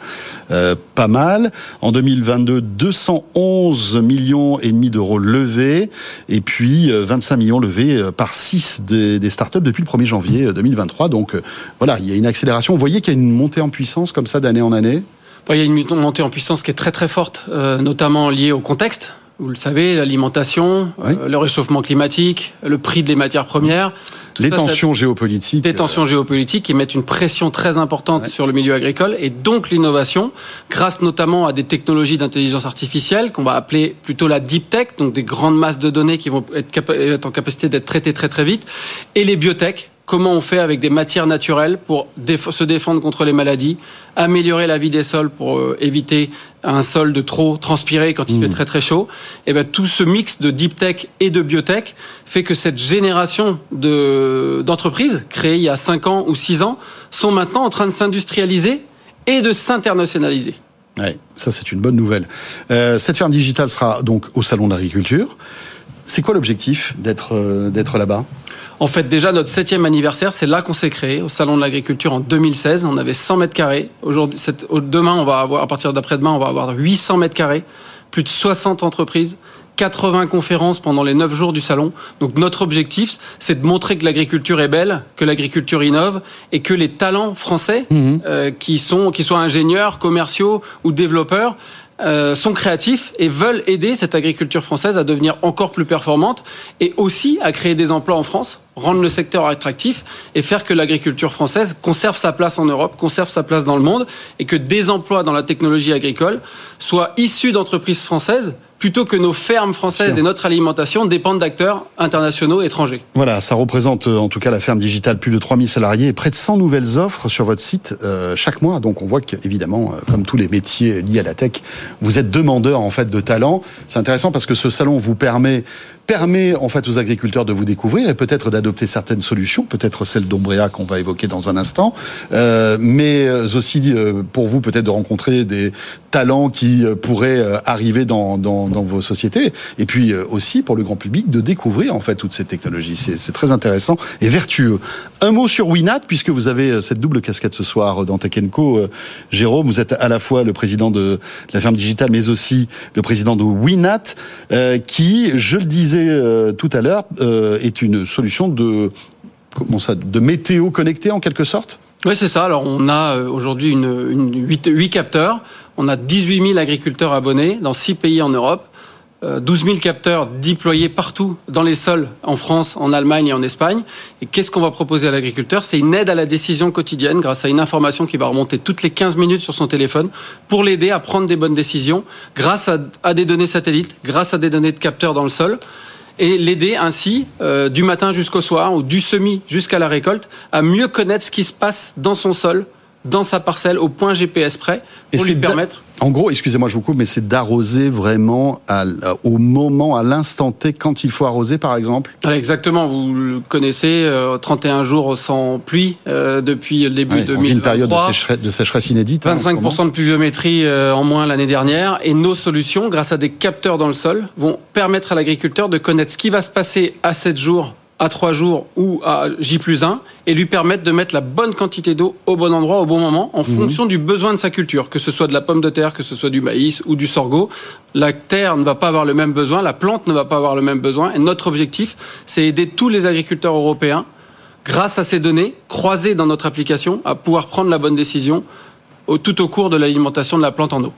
euh, pas mal. En 2022, 211 millions et demi d'euros levés, et puis 25 millions levés par 6 des, des startups depuis le 1er janvier 2023. Donc voilà, il y a une accélération. Vous voyez qu'il y a une montée en puissance comme ça d'année en année? Il y a une montée en puissance qui est très très forte, notamment liée au contexte vous le savez, l'alimentation, euh, le réchauffement climatique, le prix des matières premières. Les tensions géopolitiques. Des tensions géopolitiques qui mettent une pression très importante sur le milieu agricole et donc l'innovation, grâce notamment à des technologies d'intelligence artificielle qu'on va appeler plutôt la deep tech, donc des grandes masses de données qui vont être, être en capacité d'être traitées très très vite, et les biotech, comment on fait avec des matières naturelles pour se défendre contre les maladies, améliorer la vie des sols pour euh, éviter un sol de trop transpirer quand il fait mmh. très très chaud. Et ben tout ce mix de deep tech et de biotech fait que cette génération de d'entreprises créées il y a 5 ans ou 6 ans sont maintenant en train de s'industrialiser et de s'internationaliser. Ouais, ça c'est une bonne nouvelle. Euh, cette ferme digitale sera donc au salon de l'agriculture. C'est quoi l'objectif d'être euh, d'être là-bas? En fait, déjà, notre septième anniversaire, c'est là qu'on s'est créé, au Salon de l'Agriculture en 2016. On avait 100 mètres carrés. Aujourd'hui, demain, on va avoir, à partir d'après-demain, on va avoir 800 mètres carrés, plus de 60 entreprises, 80 conférences pendant les 9 jours du salon. Donc notre objectif, c'est de montrer que l'agriculture est belle, que l'agriculture innove et que les talents français, mhm. euh, qui sont, qui soient ingénieurs, commerciaux ou développeurs, euh, sont créatifs et veulent aider cette agriculture française à devenir encore plus performante et aussi à créer des emplois en France, rendre le secteur attractif et faire que l'agriculture française conserve sa place en Europe, conserve sa place dans le monde et que des emplois dans la technologie agricole soient issus d'entreprises françaises plutôt que nos fermes françaises et notre alimentation dépendent d'acteurs internationaux étrangers. Voilà, ça représente euh, en tout cas la ferme digitale plus de 3000 salariés et près de 100 nouvelles offres sur votre site euh, chaque mois. Donc on voit qu'évidemment, euh, comme tous les métiers liés à la tech, vous êtes demandeur en fait de talent. C'est intéressant parce que ce salon vous permet permet en fait aux agriculteurs de vous découvrir et peut-être d'adopter certaines solutions, peut-être celle d'Ombrea qu'on va évoquer dans un instant, euh, mais aussi pour vous peut-être de rencontrer des talents qui euh, pourraient euh, arriver dans, dans, dans, vos sociétés, et puis aussi pour le grand public de découvrir en fait toutes ces technologies. C'est très intéressant et vertueux. Un mot sur Winat, puisque vous avez cette double casquette ce soir dans Tech. Jérôme, vous êtes à la fois le président de la ferme digitale, mais aussi le président de Winat, qui, je le disais euh, tout à l'heure, euh, est une solution de, comment ça, de météo connectée en quelque sorte? Oui, c'est ça. Alors, on a euh, aujourd'hui une, une 8, capteurs. On a 18 000 agriculteurs abonnés dans 6 pays en Europe. 12 000 capteurs déployés partout dans les sols en France, en Allemagne et en Espagne. Et qu'est-ce qu'on va proposer à l'agriculteur? C'est une aide à la décision quotidienne grâce à une information qui va remonter toutes les 15 minutes sur son téléphone pour l'aider à prendre des bonnes décisions grâce à, des données satellites, grâce à des données de capteurs dans le sol et l'aider ainsi, euh, du matin jusqu'au soir ou du semis jusqu'à la récolte, à mieux connaître ce qui se passe dans son sol, dans sa parcelle, au point GPS près, pour lui permettre en gros, excusez-moi, je vous coupe, mais c'est d'arroser vraiment au moment, à l'instant T, quand il faut arroser, par exemple Exactement, vous le connaissez, 31 euh, jours sans pluie euh, depuis le début de 2023. une période de sécheresse, de sécheresse inédite. 25% hein, de pluviométrie euh, en moins l'année dernière. Et nos solutions, grâce à des capteurs dans le sol, vont permettre à l'agriculteur de connaître ce qui va se passer à 7 jours à 3 jours ou à J plus 1 et lui permettre de mettre la bonne quantité d'eau au bon endroit au bon moment en mhm. fonction du besoin de sa culture, que ce soit de la pomme de terre, que ce soit du maïs ou du sorgho. La terre ne va pas avoir le même besoin, la plante ne va pas avoir le même besoin et notre objectif, c'est aider tous les agriculteurs européens grâce à ces données croisées dans notre application à pouvoir prendre la bonne décision tout au cours de l'alimentation de la plante en eau.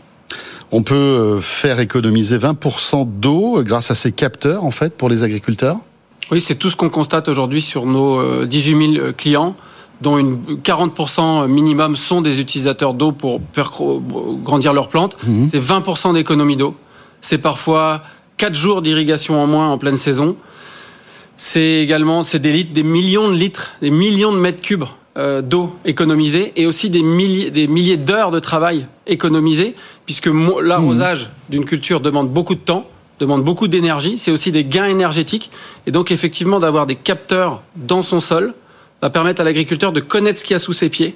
On peut euh, faire économiser 20% d'eau grâce à ces capteurs en fait pour les agriculteurs? Oui, c'est tout ce qu'on constate aujourd'hui sur nos 18 euh, 000 clients dont une 40% minimum sont des utilisateurs d'eau pour faire grandir leurs plantes. Mhm. C'est 20% d'économie d'eau. C'est parfois 4 jours d'irrigation en moins en pleine saison. C'est également c'est des litres, des millions de litres, des millions de mètres cubes euh, d'eau économisée et aussi des milliers, des milliers d'heures de travail économisées, puisque l'arrosage d'une culture demande beaucoup de temps demande beaucoup d'énergie, c'est aussi des gains énergétiques. Et donc effectivement d'avoir des capteurs dans son sol va permettre à l'agriculteur de connaître ce qu'il y a sous ses pieds,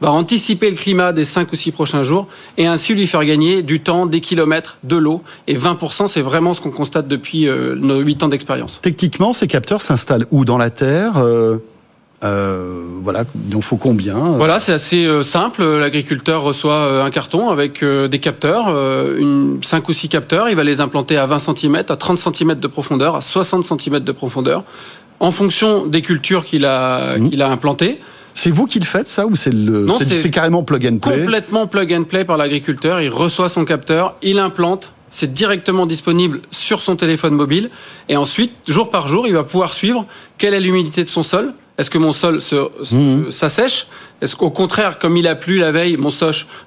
va anticiper le climat des 5 ou 6 prochains jours et ainsi lui faire gagner du temps, des kilomètres, de l'eau. Et 20%, c'est vraiment ce qu'on constate depuis euh, nos 8 ans d'expérience. Techniquement, ces capteurs s'installent où? Dans la terre euh, Euh, voilà, il en faut combien Voilà, c'est assez euh, simple. L'agriculteur reçoit euh, un carton avec des capteurs, une, 5 ou 6 capteurs. Il va les implanter à 20 cm, à 30 cm de profondeur, à 60 cm de profondeur, en fonction des cultures qu'il a, mmh. qu'il a implantées. C'est vous qui le faites ça ou c'est le c'est carrément plug and play Complètement plug and play par l'agriculteur. Il reçoit son capteur, il implante, c'est directement disponible sur son téléphone mobile. Et ensuite, jour par jour, il va pouvoir suivre quelle est l'humidité de son sol. Est-ce que mon sol mhm. s'assèche? Est-ce qu'au contraire, comme il a plu la veille, mon,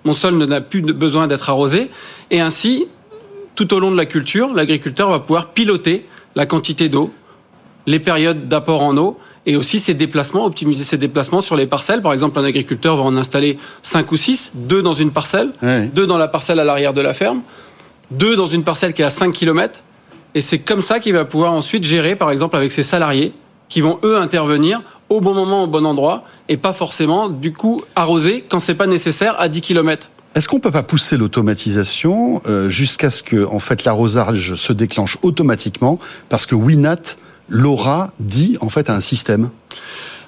mon sol n'a plus besoin d'être arrosé? Et ainsi, tout au long de la culture, l'agriculteur va pouvoir piloter la quantité d'eau, les périodes d'apport en eau et aussi ses déplacements, optimiser ses déplacements sur les parcelles. Par exemple, un agriculteur va en installer 5 ou 6, deux dans une parcelle, deux dans la parcelle à l'arrière de la ferme deux dans une parcelle qui est à 5 km. Et c'est comme ça qu'il va pouvoir ensuite gérer, par exemple, avec ses salariés, qui vont eux intervenir au bon moment, au bon endroit, et pas forcément, du coup, arroser quand c'est pas nécessaire à 10 km. Est-ce qu'on peut pas pousser l'automatisation euh, jusqu'à ce que, en fait, l'arrosage se déclenche automatiquement parce que Winat l'aura dit en fait à un système?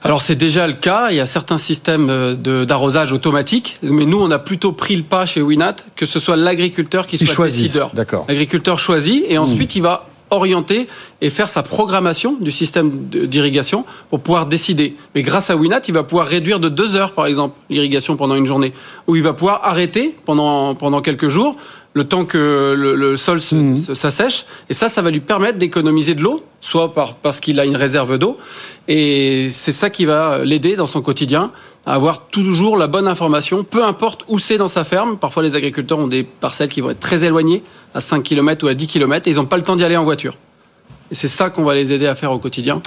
Alors c'est déjà le cas, il y a certains systèmes euh, d'arrosage automatique, mais nous on a plutôt pris le pas chez Winat que ce soit l'agriculteur qui soit décideur. L'agriculteur choisit et hmm. ensuite il va orienter et faire sa programmation du système d'irrigation pour pouvoir décider. Mais grâce à Winat, il va pouvoir réduire de deux heures, par exemple, l'irrigation pendant une journée, ou il va pouvoir arrêter pendant, pendant quelques jours le temps que le, sol mhm. s'assèche. Et ça, ça va lui permettre d'économiser de l'eau, soit parce qu'il a une réserve d'eau. Et c'est ça qui va l'aider dans son quotidien à avoir toujours la bonne information, peu importe où c'est dans sa ferme. Parfois, les agriculteurs ont des parcelles qui vont être très éloignées, à 5 km ou à 10 km, et ils n'ont pas le temps d'y aller en voiture. Et c'est ça qu'on va les aider à faire au quotidien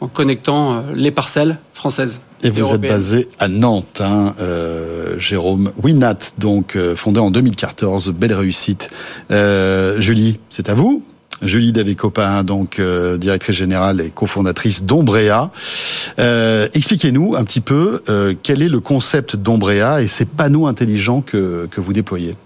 en connectant euh, les parcelles françaises. Et vous êtes basé à Nantes, hein, euh, Jérôme Winat, donc euh, fondé en 2014, belle réussite. Julie, c'est à vous. Julie Davé-Copin, donc directrice générale et cofondatrice d'Ombrea. Expliquez-nous un petit peu quel est le concept d'Ombrea et ces panneaux intelligents que, que vous déployez.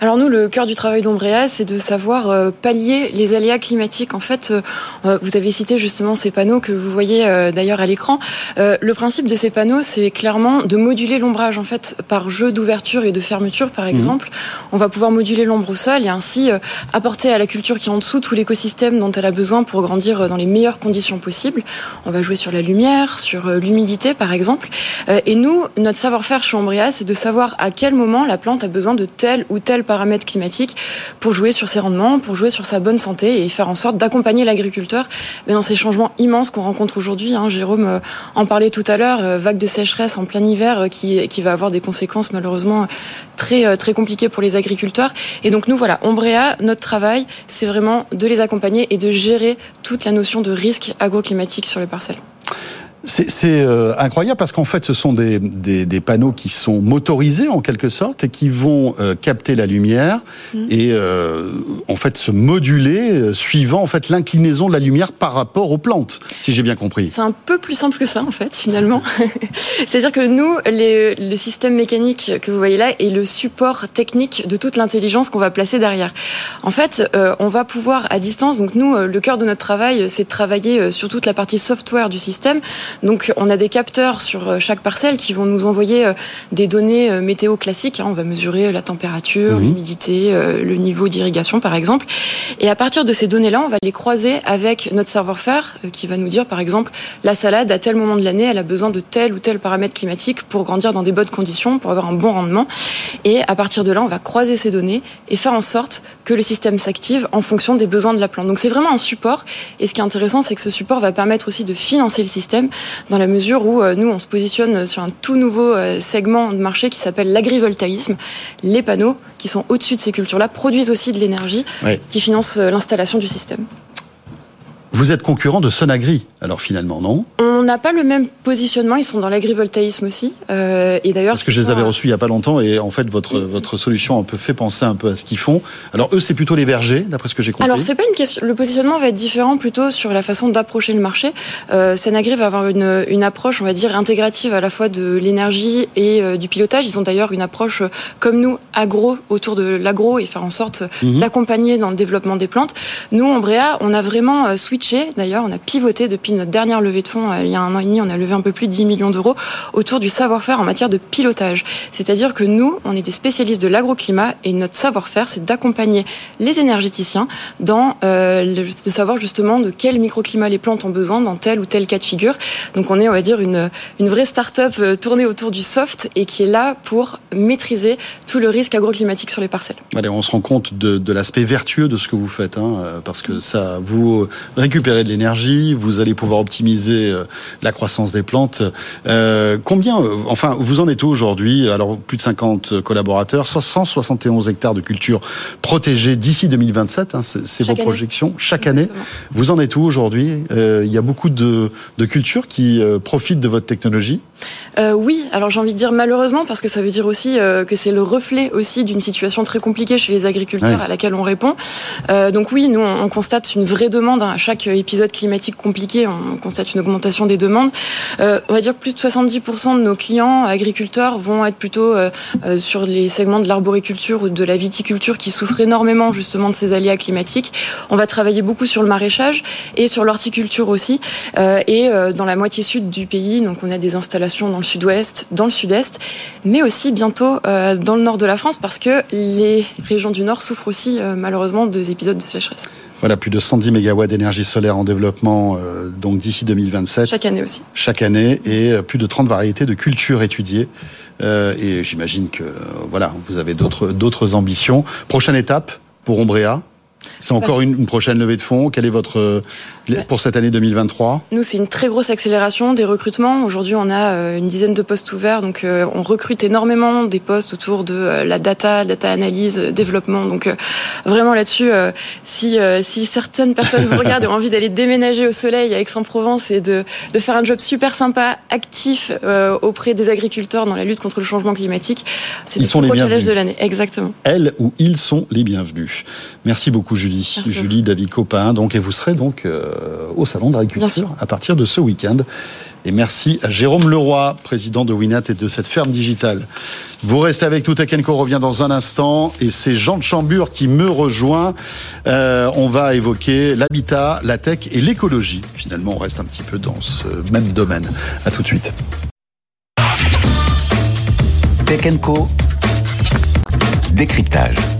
Alors nous, le cœur du travail d'Ombrea, c'est de savoir euh, pallier les aléas climatiques. En fait, euh, euh, vous avez cité justement ces panneaux que vous voyez d'ailleurs à l'écran. le principe de ces panneaux, c'est clairement de moduler l'ombrage en fait par jeu d'ouverture et de fermeture, par mhm. exemple. On va pouvoir moduler l'ombre au sol et ainsi apporter à la culture qui est en dessous tout l'écosystème dont elle a besoin pour grandir dans les meilleures conditions possibles. On va jouer sur la lumière, sur l'humidité, par exemple. et nous, notre savoir-faire chez Ombrea, c'est de savoir à quel moment la plante a besoin de tel ou tel paramètres climatiques pour jouer sur ses rendements, pour jouer sur sa bonne santé et faire en sorte d'accompagner l'agriculteur dans ces changements immenses qu'on rencontre aujourd'hui. Hein. Jérôme euh, en parlait tout à l'heure, euh, vague de sécheresse en plein hiver euh, qui, qui va avoir des conséquences malheureusement très, très compliquées pour les agriculteurs. Et donc nous, voilà, Ombrea, notre travail, c'est vraiment de les accompagner et de gérer toute la notion de risque agroclimatique sur les parcelles. C'est euh, incroyable parce qu'en fait, ce sont des, des, des, panneaux qui sont motorisés en quelque sorte et qui vont euh, capter la lumière mm. et euh, en fait se moduler euh, suivant en fait l'inclinaison de la lumière par rapport aux plantes, si j'ai bien compris. C'est un peu plus simple que ça en fait finalement. C'est-à-dire que nous, les, le système mécanique que vous voyez là est le support technique de toute l'intelligence qu'on va placer derrière. En fait, on va pouvoir à distance. Donc nous, le cœur de notre travail, c'est de travailler sur toute la partie software du système. Donc on a des capteurs sur euh, chaque parcelle qui vont nous envoyer euh, des données euh, météo classiques. Hein. On va mesurer la température, mhm. l'humidité, le niveau d'irrigation par exemple. Et à partir de ces données-là, on va les croiser avec notre savoir-faire qui va nous dire par exemple la salade à tel moment de l'année, elle a besoin de tel ou tel paramètre climatique pour grandir dans des bonnes conditions, pour avoir un bon rendement. Et à partir de là, on va croiser ces données et faire en sorte que le système s'active en fonction des besoins de la plante. Donc c'est vraiment un support. Et ce qui est intéressant, c'est que ce support va permettre aussi de financer le système dans la mesure où euh, nous, on se positionne sur un tout nouveau euh, segment de marché qui s'appelle l'agrivoltaïsme. Les panneaux qui sont au-dessus de ces cultures-là produisent aussi de l'énergie qui finance euh, l'installation du système. Vous êtes concurrent de Sonagri, alors finalement, non On n'a pas le même positionnement, ils sont dans l'agrivoltaïsme aussi. Euh, et d'ailleurs, Parce que je les avais reçus il n'y a pas longtemps, et en fait, votre, votre solution un peu fait penser un peu à ce qu'ils font. Alors eux, c'est plutôt les vergers, d'après ce que j'ai compris. Alors, c'est pas une question. Le positionnement va être différent plutôt sur la façon d'approcher le marché. Euh, Sonagri va avoir une, une approche, on va dire, intégrative à la fois de l'énergie et euh, du pilotage. Ils ont d'ailleurs une approche euh, comme nous, agro, autour de l'agro, et faire en sorte mhm. d'accompagner dans le développement des plantes. Nous, en Bréa, on a vraiment switch d'ailleurs, on a pivoté depuis notre dernière levée de fonds, euh, il y a un an et demi, on a levé un peu plus de 10 millions d'euros autour du savoir-faire en matière de pilotage. C'est-à-dire que nous, on est des spécialistes de l'agroclimat et notre savoir-faire, c'est d'accompagner les énergéticiens dans euh, de savoir justement de quel microclimat les plantes ont besoin dans tel ou tel cas de figure. Donc on est, on va dire, une, vraie start-up euh, tournée autour du soft et qui est là pour maîtriser tout le risque agroclimatique sur les parcelles. Allez, on se rend compte de, de l'aspect vertueux de ce que vous faites, hein, parce que ça, vous récupérez de l'énergie, vous allez pouvoir optimiser euh, la croissance des plantes. Euh, combien, euh, enfin, vous en êtes où aujourd'hui? Alors, plus de 50 collaborateurs, 171 hectares de culture protégés d'ici 2027, hein, c'est vos projections, chaque année. Vous en êtes où aujourd'hui? Euh, Il y a beaucoup de, de cultures qui euh, profitent de votre technologie euh, Oui, alors j'ai envie de dire malheureusement, parce que ça veut dire aussi euh, que c'est le reflet aussi d'une situation très compliquée chez les agriculteurs à laquelle on répond. Euh, donc oui, nous, on, constate une vraie demande. Hein. À chaque épisode climatique compliqué, on constate une augmentation des demandes. on va dire que plus de 70% de nos clients agriculteurs vont être plutôt sur les segments de l'arboriculture ou de la viticulture qui souffrent énormément justement de ces aléas climatiques. On va travailler beaucoup sur le maraîchage et sur l'horticulture aussi. et dans la moitié sud du pays, donc on a des installations dans le sud-ouest, dans le sud-est, mais aussi bientôt euh, dans le nord de la France parce que les régions du nord souffrent aussi euh, malheureusement des épisodes de sécheresse. Voilà, plus de 110 mégawatts d'énergie solaire en développement euh, donc d'ici 2027. Chaque année aussi. Chaque année et plus de 30 variétés de cultures étudiées. et j'imagine que voilà, vous avez d'autres d'autres ambitions. Prochaine étape pour Ombrea c'est encore une, prochaine levée de fonds. Quelle est votre pour cette année 2023 Nous, c'est une très grosse accélération des recrutements. Aujourd'hui, on a euh, une dizaine de postes ouverts, donc euh, on recrute énormément des postes autour de euh, la data, data analyse, développement. Donc vraiment là-dessus, si si certaines personnes vous regardent et ont envie d'aller déménager au soleil à Aix-en-Provence et de de faire un job super sympa, actif auprès des agriculteurs dans la lutte contre le changement climatique, c'est le plus challenge de l'année. Exactement. Elles ou ils sont les bienvenus. Merci beaucoup, Julie. Julie David Copin. Donc et vous serez donc euh, au Salon d'agriculture à partir de ce week-end. Et merci à Jérôme Leroy, président de Winat et de cette ferme digitale. Vous restez avec nous, Tech revient dans un instant et c'est Jean de Chambure qui me rejoint. Euh, on va évoquer l'habitat, la tech et l'écologie. Finalement, on reste un petit peu dans ce même domaine. À tout de suite. Tech Co. Décryptage.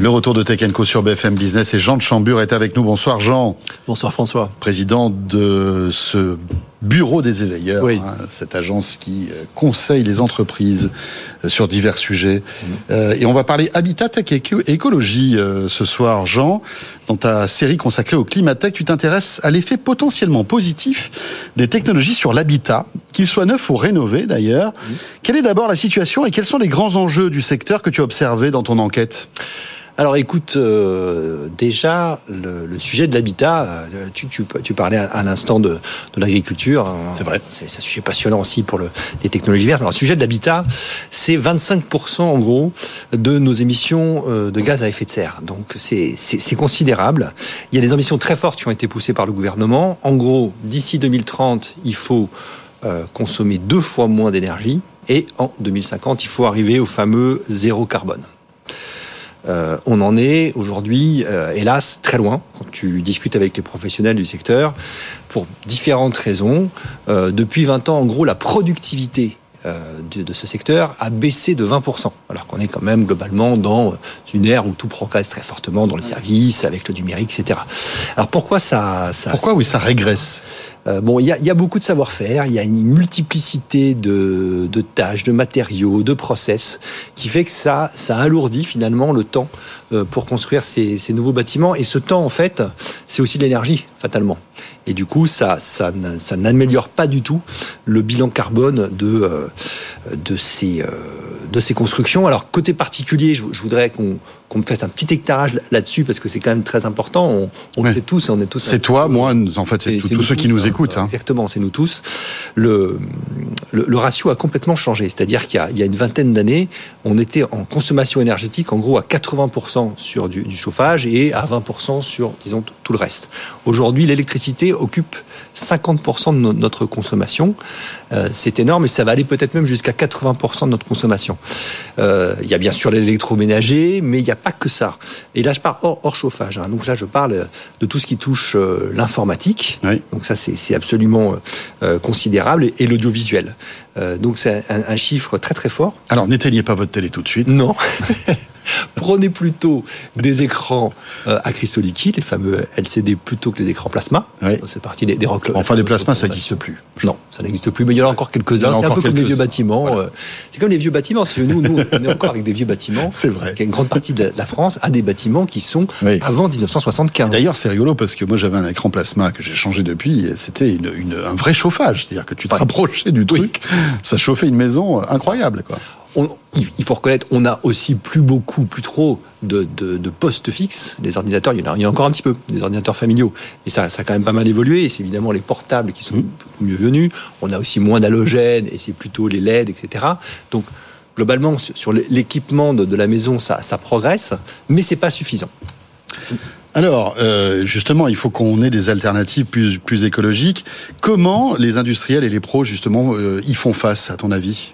Le retour de Tech Co sur BFM Business et Jean de Chambure est avec nous. Bonsoir Jean. Bonsoir François. Président de ce Bureau des éveilleurs, hein, cette agence qui euh, conseille les entreprises euh, sur divers sujets. Mm. Euh, et on va parler habitat, tech et écologie ce soir. Jean, dans ta série consacrée au climatech, tu t'intéresses à l'effet potentiellement positif des technologies sur l'habitat, qu'il soit neuf ou rénové d'ailleurs. Mm. Quelle est d'abord la situation et quels sont les grands enjeux du secteur que tu as observé dans ton enquête? Alors écoute, euh, déjà, le, sujet de l'habitat, euh, tu, tu, tu, parlais à, l'instant de, de l'agriculture. Hein. C'est vrai. C'est un sujet passionnant aussi pour le, les technologies vertes. Alors le sujet de l'habitat, c'est 25% en gros de nos émissions euh, de gaz à effet de serre. Donc c'est considérable. Il y a des ambitions très fortes qui ont été poussées par le gouvernement. En gros, d'ici 2030, il faut consommer deux fois moins d'énergie. Et en 2050, il faut arriver au fameux zéro carbone. Euh, on en est aujourd'hui, euh, hélas, très loin quand tu discutes avec les professionnels du secteur, pour différentes raisons. Euh, depuis 20 ans, en gros, la productivité de, ce secteur a baissé de 20%, alors qu'on est quand même globalement dans une ère où tout progresse très fortement dans les services, avec le numérique, etc. Alors pourquoi ça... ça pourquoi oui, ça régresse? Euh, bon, il y a, beaucoup de savoir-faire, il y a une multiplicité de, tâches, de matériaux, de process, qui fait que ça, alourdit finalement le temps euh, pour construire ces, nouveaux bâtiments. Et ce temps, en fait, c'est aussi de l'énergie, fatalement. Et du coup, ça, ça, ça n'améliore pas du tout le bilan carbone de, euh, de, ces, de ces constructions. Alors, côté particulier, je, voudrais qu'on qu'on me fasse un petit hectarage là-dessus parce que c'est quand même très important. On, on le sait tous, on est tous. C'est toi, moi, en fait, c'est tous ceux qui nous hein. écoutent. Hein. Exactement, c'est nous tous. Le, le, ratio a complètement changé. C'est-à-dire qu'il y, y, a une vingtaine d'années, on était en consommation énergétique, en gros, à 80% sur du, du, chauffage et à 20% sur, disons, tout le reste. Aujourd'hui, l'électricité occupe 50% de notre consommation. Euh, c'est énorme et ça va aller peut-être même jusqu'à 80% de notre consommation. Euh, il y a bien sûr l'électroménager, mais il n'y a pas que ça. Et là, je parle hors, chauffage. Hein. Donc là, je parle de tout ce qui touche euh, l'informatique. Donc ça, c'est absolument euh, considérable. Et, l'audiovisuel. donc c'est un, un, chiffre très très fort. Alors n'éteignez pas votre télé tout de suite. Non. Prenez plutôt des écrans euh, à cristaux liquides, les fameux LCD, plutôt que les écrans plasma. C'est parti des, des rock Enfin, les plasmas, ça n'existe plus. Non, ça n'existe plus, mais y en a encore quelques-uns. C'est un peu comme les vieux bâtiments. Euh, c'est comme les vieux bâtiments. Nous, nous, on est encore avec des vieux bâtiments. C'est vrai. Une grande partie de la France a des bâtiments qui sont avant 1975. D'ailleurs, c'est rigolo parce que moi, j'avais un écran plasma que j'ai changé depuis. C'était une, un vrai chauffage. C'est-à-dire que tu te rapprochais du truc. Ça chauffait une maison incroyable, quoi il faut reconnaître, on a aussi plus beaucoup, plus trop de, postes fixes. Les ordinateurs, il y, en a, encore un petit peu, des ordinateurs familiaux. Et ça, a quand même pas mal évolué. C'est évidemment les portables qui sont mieux venus. On a aussi moins d'halogènes et c'est plutôt les LED, etc. Donc, globalement, sur l'équipement de, la maison, ça, progresse, mais c'est pas suffisant. Alors, euh, justement, il faut qu'on ait des alternatives plus, écologiques. Comment les industriels et les pros, justement, euh, y font face, à ton avis?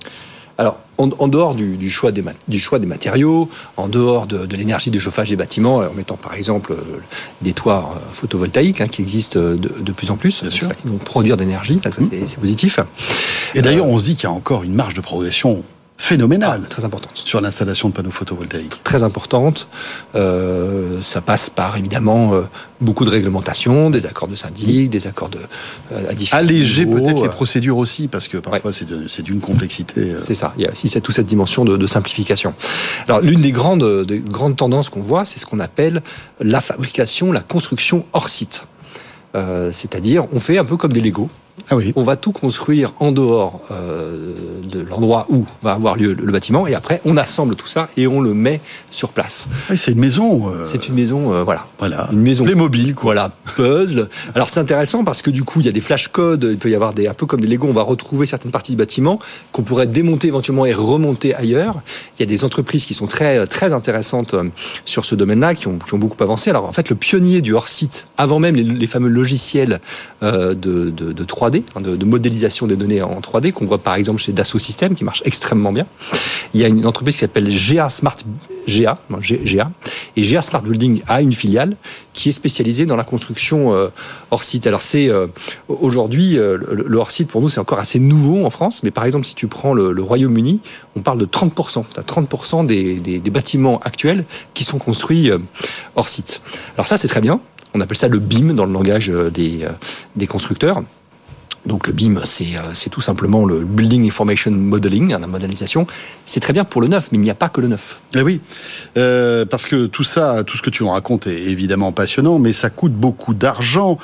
Alors, en, dehors du, choix des, du, choix des, matériaux, en dehors de, l'énergie de chauffage des bâtiments, en mettant par exemple euh, des toits euh, photovoltaïques hein, qui existent de, plus en plus, qui vont produire d'énergie, mmh. c'est positif. Et d'ailleurs, on se dit qu'il y a encore une marge de progression phénoménale. Ah, très importante. Sur l'installation de panneaux photovoltaïques. Très importante. Euh, ça passe par évidemment euh, beaucoup de réglementations, des accords de syndic, des accords de euh, Alléger peut-être les procédures aussi, parce que parfois c'est d'une complexité. C'est ça. Il y a aussi toute cette dimension de, simplification. Alors l'une des grandes, des grandes tendances qu'on voit, c'est ce qu'on appelle la fabrication, la construction hors site. C'est-à-dire, on fait un peu comme des Lego. Ah oui. On va tout construire en dehors euh, de l'endroit où va avoir lieu le, bâtiment, et après on assemble tout ça et on le met sur place. c'est une maison. Euh, c'est une maison, euh, voilà. Voilà. Une maison. Les mobiles, quoi. Voilà, puzzle. Alors c'est intéressant parce que du coup il y a des flash codes, il peut y avoir des un peu comme des Lego, on va retrouver certaines parties du bâtiment qu'on pourrait démonter éventuellement et remonter ailleurs. Il y a des entreprises qui sont très très intéressantes sur ce domaine-là, qui ont, qui ont beaucoup avancé. Alors en fait le pionnier du hors site, avant même les, fameux logiciels de, de, de 3D Hein, de, modélisation des données en 3D, qu'on voit par exemple chez Dassault Systèmes, qui marche extrêmement bien. Il y a une entreprise qui s'appelle GA Smart GA, GA, et GA Smart Building a une filiale qui est spécialisée dans la construction euh, hors site. Alors c'est euh, aujourd'hui euh, le, hors site pour nous c'est encore assez nouveau en France, mais par exemple si tu prends le, Royaume-Uni, on parle de 30%. Tu as 30% des, des, des, bâtiments actuels qui sont construits hors site. Alors ça c'est très bien. On appelle ça le BIM dans le langage des, des constructeurs. Donc le BIM, euh, c'est tout simplement le Building Information Modeling, la modélisation. C'est très bien pour le neuf, mais il n'y a pas que le neuf. Eh oui, euh, parce que tout ça, tout ce que tu en racontes est évidemment passionnant, mais ça coûte beaucoup d'argent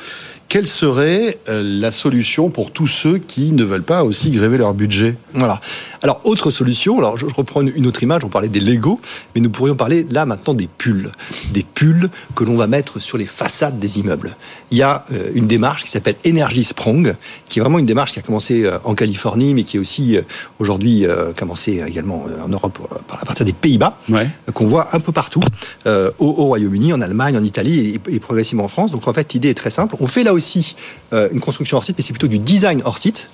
quelle serait euh, la solution pour tous ceux qui ne veulent pas aussi gréver leur budget? Voilà. Alors, autre solution, alors je, reprends une autre image, on parlait des Lego, mais nous pourrions parler là maintenant des pulls. Des pulls que l'on va mettre sur les façades des immeubles. Il y a euh, une démarche qui s'appelle Energy Sprong, qui est vraiment une démarche qui a commencé euh, en Californie, mais qui est aussi aujourd'hui commencé également en Europe à partir des Pays-Bas, qu'on voit un peu partout, au, Royaume-Uni, en Allemagne, en Italie et, et, progressivement en France. Donc en fait, l'idée est très simple. On fait là aussi euh, une construction hors site, mais c'est plutôt du design hors site.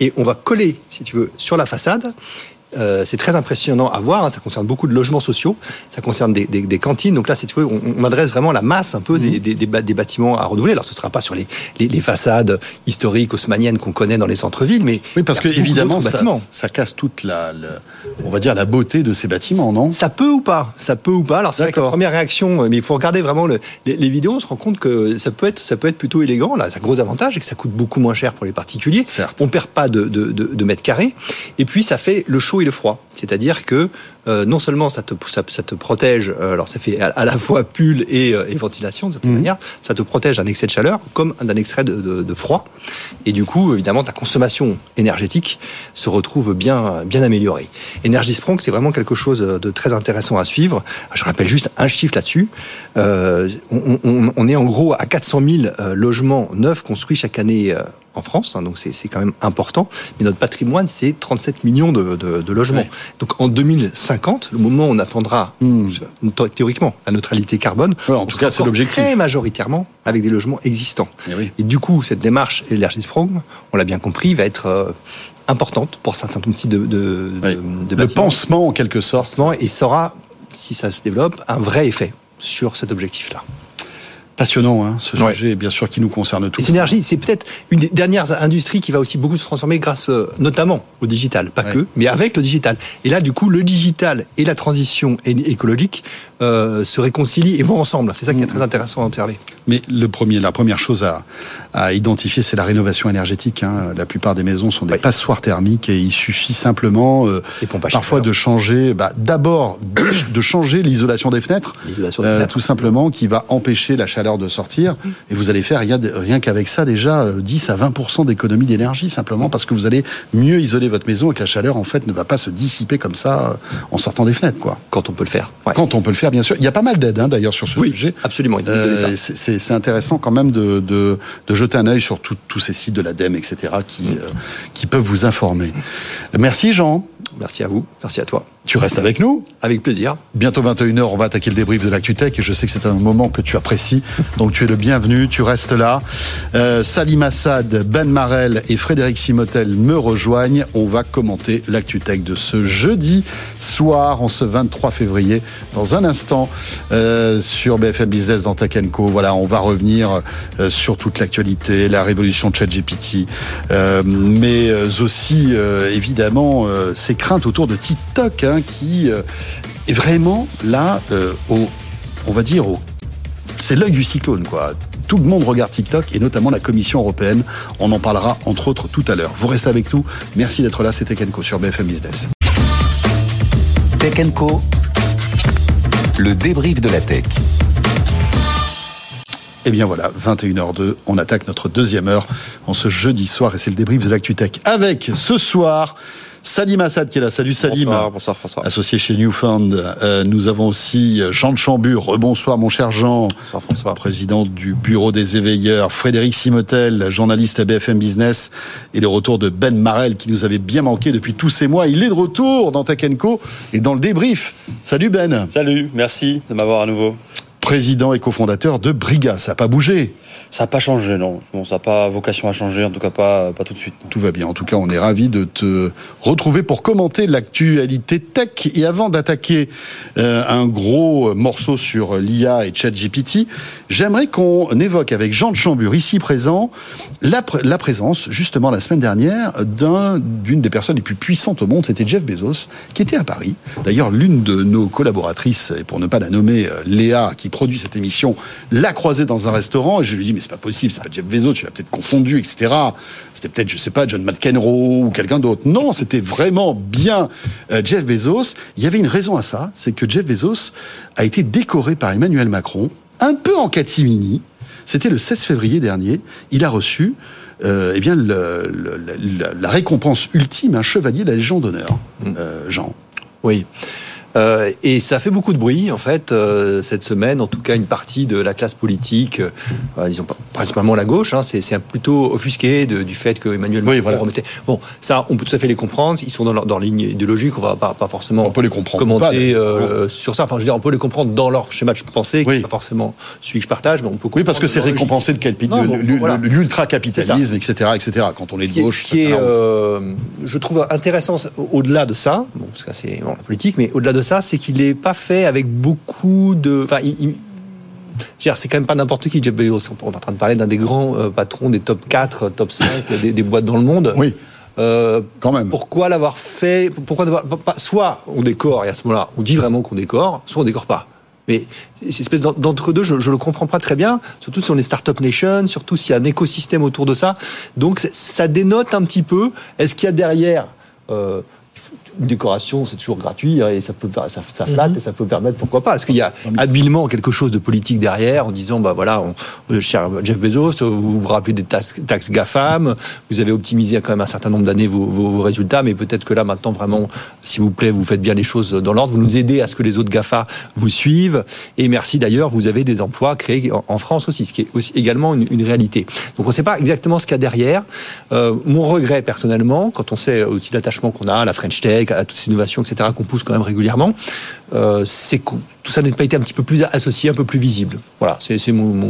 Et on va coller, si tu veux, sur la façade euh, c'est très impressionnant à voir. Hein. ça concerne beaucoup de logements sociaux, ça concerne des, des, des cantines. Donc là, c'est on, on, adresse vraiment la masse un peu des, mmh. des, bâtiments à renouveler. Alors ce ne sera pas sur les, les, les façades historiques haussmanniennes qu'on connaît dans les centres-villes, mais oui, parce que évidemment, ça, ça, casse toute la, on va dire la beauté de ces bâtiments, non? Ça peut ou pas, ça peut ou pas? Alors c'est la première réaction, mais il faut regarder vraiment le, les, les, vidéos. On se rend compte que ça peut être, ça peut être plutôt élégant. Là, ça gros avantage et que ça coûte beaucoup moins cher pour les particuliers. Certes. On perd pas de, de, de, de mètres carrés. Et puis ça fait le chaud et le froid. C'est-à-dire que euh, non seulement ça te, ça, te protège, euh, alors ça fait à, la fois pull et, euh, ventilation de cette mmh. manière, ça te protège d'un excès de chaleur comme d'un excès de, froid. Et du coup, évidemment, ta consommation énergétique se retrouve bien, bien améliorée. Energy Sprong, c'est vraiment quelque chose de très intéressant à suivre. Je rappelle juste un chiffre là-dessus. On, on, est en gros à 400 000 logements neufs construits chaque année en France, hein, donc c'est quand même important. Mais notre patrimoine, c'est 37 millions de, de, logements. Donc en 2050, le moment où on attendra hmm. théoriquement la neutralité carbone, en tout cas c'est l'objectif, très majoritairement avec des logements existants. Et, Et, du coup, cette démarche Energy Sprong, on l'a bien compris, va être euh, importante pour certains types de, de, oui. de, de Le pansement, en quelque sorte. Et ça aura, si ça se développe, un vrai effet sur cet objectif-là. Passionnant, hein, ce sujet, ouais. bien sûr, qui nous concerne tous. Synergie, c'est peut-être une des dernières industries qui va aussi beaucoup se transformer grâce euh, notamment au digital, pas ouais. que, mais avec le digital. Et là, du coup, le digital et la transition écologique euh, se réconcilient et vont ensemble. C'est ça qui est très intéressant à observer. Mais le premier, la première chose à, à identifier, c'est la rénovation énergétique. Hein. La plupart des maisons sont des passoires thermiques et il suffit simplement euh, parfois de changer, bah, d'abord de, changer l'isolation des fenêtres, des fenêtres. tout simplement, qui va empêcher la chaleur de sortir. Et vous allez faire rien, rien qu'avec ça déjà 10 à 20% d'économie d'énergie simplement parce que vous allez mieux isoler votre maison et que la chaleur en fait ne va pas se dissiper comme ça en sortant des fenêtres quoi. Quand on peut le faire. Ouais. Quand on peut le faire bien sûr. Il y a pas mal d'aides hein, d'ailleurs sur ce oui, sujet. Absolument. Euh, c'est intéressant quand même de, de, de jeter un œil sur tous ces sites de l'ADEME etc qui, mmh. euh, qui peuvent vous informer. Merci Jean. Merci à vous. Merci à toi. Tu restes avec nous Avec plaisir. Bientôt 21h, on va attaquer le débrief de l'ActuTech et je sais que c'est un moment que tu apprécies. Donc tu es le bienvenu, tu restes là. Euh, Salim Assad, Ben Marel et Frédéric Simotel me rejoignent. On va commenter l'ActuTech de ce jeudi soir, en ce 23 février. Dans un instant, euh, sur BFM Business dans Tech Co. Voilà, on va revenir euh, sur toute l'actualité, la révolution de ChatGPT, euh, mais aussi évidemment ces craintes autour de TikTok. Hein, qui euh, est vraiment là, euh, au, on va dire, au, c'est l'œil du cyclone, quoi. Tout le monde regarde TikTok et notamment la Commission européenne. On en parlera entre autres tout à l'heure. Vous restez avec nous. Merci d'être là. C'était Kenko sur BFM Business. Tech Co. Le débrief de la tech. Et eh bien voilà, 21h02, on attaque notre deuxième heure en ce jeudi soir et c'est le débrief de l'ActuTech avec ce soir Salim Assad qui est là. Salut Salim. Bonsoir, bonsoir François. Associé chez Newfound. Euh, nous avons aussi Jean de Chambure. Rebonsoir mon cher Jean. Bonsoir François. Président du bureau des éveilleurs. Frédéric Simotel, journaliste à BFM Business. Et le retour de Ben Marel qui nous avait bien manqué depuis tous ces mois. Il est de retour dans Tech Co et dans le débrief. Salut Ben. Salut, merci de m'avoir à nouveau président et cofondateur de Briga. Ça n'a pas bougé Ça n'a pas changé, non. Bon, ça n'a pas vocation à changer, en tout cas pas, pas tout de suite. Tout va bien. En tout cas, on est ravis de te retrouver pour commenter l'actualité tech. Et avant d'attaquer euh, un gros morceau sur l'IA et ChatGPT, j'aimerais qu'on évoque avec Jean de Chambure, ici présent, la, la présence, justement, la semaine dernière, d'une un, des personnes les plus puissantes au monde. C'était Jeff Bezos, qui était à Paris. D'ailleurs, l'une de nos collaboratrices, et pour ne pas la nommer, Léa, qui produit cette émission, l'a croisé dans un restaurant et je lui dis mais c'est pas possible, c'est pas Jeff Bezos, tu l'as peut-être confondu, etc. C'était peut-être, je sais pas, John McEnroe ou quelqu'un d'autre. Non, c'était vraiment bien euh, Jeff Bezos. Il y avait une raison à ça, c'est que Jeff Bezos a été décoré par Emmanuel Macron, un peu en catimini. C'était le 16 février dernier. Il a reçu euh, eh bien, le, le, la, la, récompense ultime, un chevalier de la Légion d'honneur. Mmh. Euh, Jean. Oui. Euh, et ça fait beaucoup de bruit, en fait, euh, cette semaine, en tout cas une partie de la classe politique, euh, disons principalement la gauche, hein, c'est plutôt offusqué de, du fait que Emmanuel Macron oui, voilà. remettait. Bon, ça, on peut tout à fait les comprendre, ils sont dans leur, dans ligne idéologique, on va pas, pas forcément on peut les comprendre commenter pas, sur ça. Enfin, je veux dire, on peut les comprendre dans leur schéma de pensée, oui. qui pas forcément celui que je partage, mais on peut Oui, parce que c'est récompensé de l'ultra-capitalisme, etc., etc., quand on est de gauche. Ce qui est, je trouve intéressant au-delà de ça, bon, parce que c'est bon, la politique, mais au-delà de ça, c'est qu'il n'est pas fait avec beaucoup de. Enfin, il, c'est quand même pas n'importe qui, Jeff Bezos. On est en train de parler d'un des grands euh, patrons des top 4, top 5 des, des, boîtes dans le monde. Oui. Euh, quand même. Pourquoi l'avoir fait Pourquoi Soit on décore, et à ce moment-là, on dit vraiment qu'on décore, soit on décore pas. Mais cette espèce d'entre deux, je ne le comprends pas très bien, surtout si on est Startup Nation, surtout s'il y a un écosystème autour de ça. Donc ça dénote un petit peu, est-ce qu'il y a derrière euh, une décoration, c'est toujours gratuit et ça, peut, ça, ça flatte mm -hmm. et ça peut permettre, pourquoi pas. Est-ce qu'il y a habilement quelque chose de politique derrière en disant, bah voilà, on, cher Jeff Bezos, vous vous rappelez des taxes, taxes GAFAM, vous avez optimisé quand même un certain nombre d'années vos, vos, vos, résultats, mais peut-être que là maintenant vraiment, s'il vous plaît, vous faites bien les choses dans l'ordre, vous nous aidez à ce que les autres GAFA vous suivent. Et merci d'ailleurs, vous avez des emplois créés en, en, France aussi, ce qui est aussi également une, une réalité. Donc on ne sait pas exactement ce qu'il y a derrière. Euh, mon regret personnellement, quand on sait aussi l'attachement qu'on a à la French Tech, à toutes ces innovations, etc., qu'on pousse quand même régulièrement. Euh, c'est que tout ça n'a pas été un petit peu plus associé, un peu plus visible. Voilà, c'est mon, mon,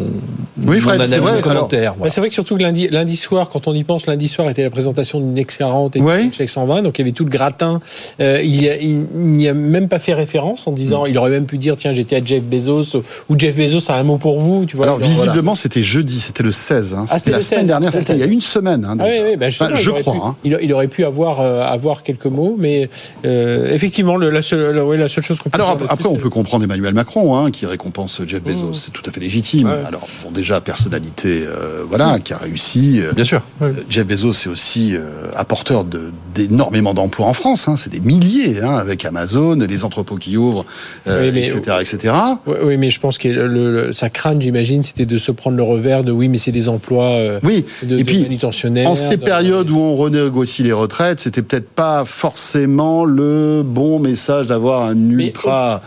Oui, mon Fred, vrai, commentaire. Voilà. c'est vrai que surtout que lundi, lundi soir, quand on y pense, lundi soir était la présentation d'une X40 et Ouais. d'une Check 120, donc il y avait tout le gratin. Euh, il, a- n'y a même pas fait référence en disant, il aurait même pu dire, tiens, j'étais à Jeff Bezos, ou Jeff Bezos a un mot pour vous, tu vois. Alors, genre, visiblement, c'était jeudi, c'était le 16. hein. Ah, C'était la le semaine 16, dernière, c'était il y a 16. une semaine. hein, Ah oui, oui, ben Enfin, je crois. pu- hein. il, il aurait pu avoir, euh, avoir quelques mots, mais euh, effectivement, le- la, seule, la- ouais, la seule chose qu'on peut Alors après, on c'est- peut comprendre Emmanuel Macron, hein, qui récompense Jeff Bezos, Mmh. c'est tout à fait légitime. Alors bon, déjà personnalité, euh, voilà, qui a réussi. euh, Bien sûr. euh, Jeff Bezos est aussi euh, apporteur de- d'énormément d'emplois en France. hein, c'est des milliers hein, avec Amazon, les entrepôts qui ouvrent, euh, Oui, mais- etc., etc. Oui, oui, mais je pense que le, le- sa crainte, j'imagine, c'était de se prendre le revers de oui, mais c'est des emplois euh, Oui. de, Et de puis, manutentionnaires. En ces de- périodes où on renégocie les retraites, c'était peut-être pas forcément le bon message d'avoir un Mais ultra.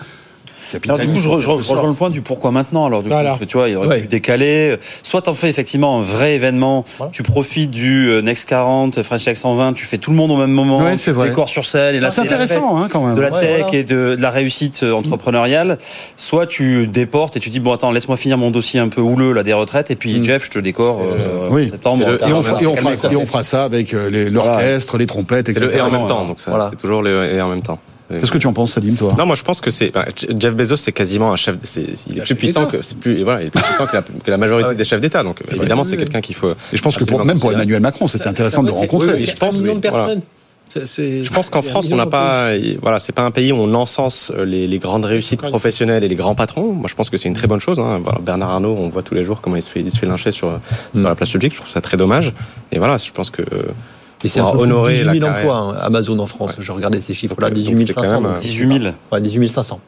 Alors du coup, je, re- je re- je rejoins le point du pourquoi maintenant. Alors du coup, Voilà. parce que tu vois, il aurait Ouais. pu décaler. Soit t'en fais effectivement un vrai événement. Voilà. Tu profites du euh, Next 40, French Tech 120. Tu fais tout le monde au même moment. Ouais, c'est vrai. Décor sur scène. Et là, C'est intéressant, hein, quand même. De la Ouais, tech voilà. et de, de la réussite euh, entrepreneuriale. Soit tu déportes et tu dis bon attends, laisse-moi finir mon dossier un peu houleux là des retraites et puis Mm. Jeff, je te décore euh, Oui. en septembre. le- Et on, fera, t'as et on calmé, fera- quoi. et on fera ça avec l'orchestre, les trompettes, etc. et en même temps, donc ça, c'est toujours le et en même temps. Qu'est-ce que tu en penses, Salim, toi? Non, moi je pense que c'est bah, Jeff Bezos, c'est quasiment un chef. c'est- il est plus chef puissant que c'est plus voilà, il est plus puissant que la, que la majorité Ah ouais. des chefs d'État. Donc évidemment, c'est quelqu'un qu'il faut. Et je pense que pour, absolument même pour. Emmanuel Macron, c'était Ça- intéressant ça- de le rencontrer. oui, oui, je pense, un million oui, de voilà. personnes. C'est- c'est- Je pense qu'en France, on n'a pas, voilà, c'est pas un pays où on encense euh, les, les grandes réussites professionnelles et les grands patrons. Moi, je pense que c'est une très bonne chose. Hein. Voilà, Bernard Arnault, on voit tous les jours comment il se fait, il se fait lyncher sur, sur la place publique. Je trouve ça très dommage. Et voilà, je pense que euh, Et c'est pour un peu plus de honorer 18 la 000 carrière. emplois, hein, Amazon en France. Je regardais ces chiffres-là, Donc, 18 c'est quand 500. même, donc euh, c'est 18 000. pas- Ouais, 18 500.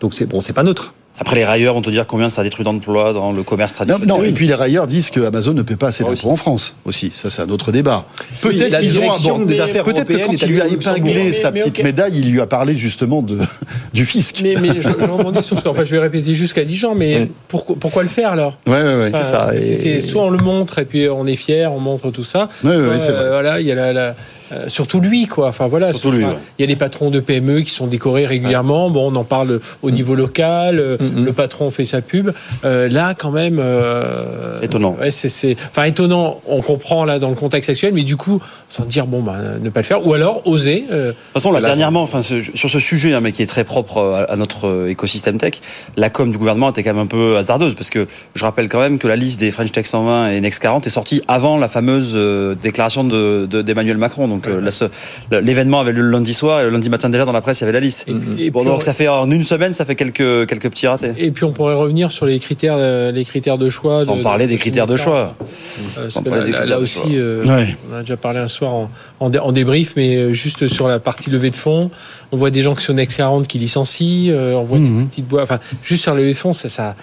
Donc c'est bon, c'est pas neutre. Après les railleurs, on te dire combien ça détruit d'emplois dans le commerce traditionnel. non, et puis les railleurs disent que Amazon ne paie pas assez d'impôts en France aussi. Ça, c'est un autre débat. Peut-être qu'ils ont abordé. des affaires Peut-être que européennes quand il lui a épinglé Mais- sa mais petite médaille, il lui a parlé justement de, du fisc. Mais, mais je, je rebondis sur ce que. Enfin, je vais répéter jusqu'à Dijon, mais Mm. pourquoi, pourquoi le faire alors? Ouais, ouais, ouais. Enfin, ça, c'est- et- c'est- Soit on le montre et puis on est fier, on montre tout ça. Ouais, ouais, c'est vrai. euh, voilà, il y a la, la- euh, surtout lui, quoi. Enfin voilà. Surtout ce lui, sera- ouais. Il y a des patrons de PME qui sont décorés régulièrement. Bon, on en parle au niveau local. euh, Mm, mm. Le patron fait sa pub. Euh, là, quand même. euh, Étonnant. Ouais, c'est, c'est, enfin étonnant. On comprend là dans le contexte actuel, mais du coup, sans dire bon, bah, ne pas le faire, ou alors oser. De toute façon, là, dernièrement, enfin, ce- sur ce sujet, hein, mais qui est très propre à, à notre écosystème tech, la com du gouvernement était quand même un peu hasardeuse, parce que je rappelle quand même que la liste des French Tech 120 et Next 40 est sortie avant la fameuse déclaration de- de- d'Emmanuel Macron. Donc euh, la se- l'événement avait lieu le lundi soir, et le lundi matin déjà dans la presse, il y avait la liste. et, et Bon, puis, donc on- ça fait en une semaine, ça fait quelques quelques petits ratés. Et puis on pourrait revenir sur les critères, euh, les critères de choix. Sans de- parler de des critères de choix. Euh, Sans parler là, des là- critères là de aussi, choix. euh, Ouais. on a déjà parlé un soir en, en, dé- en débrief, mais euh, juste sur la partie levée de fonds, on voit des gens qui sont Next 40 qui licencient, euh, on voit Mhm. des petites boîtes. Enfin, juste sur la levée de fonds, ça, ça.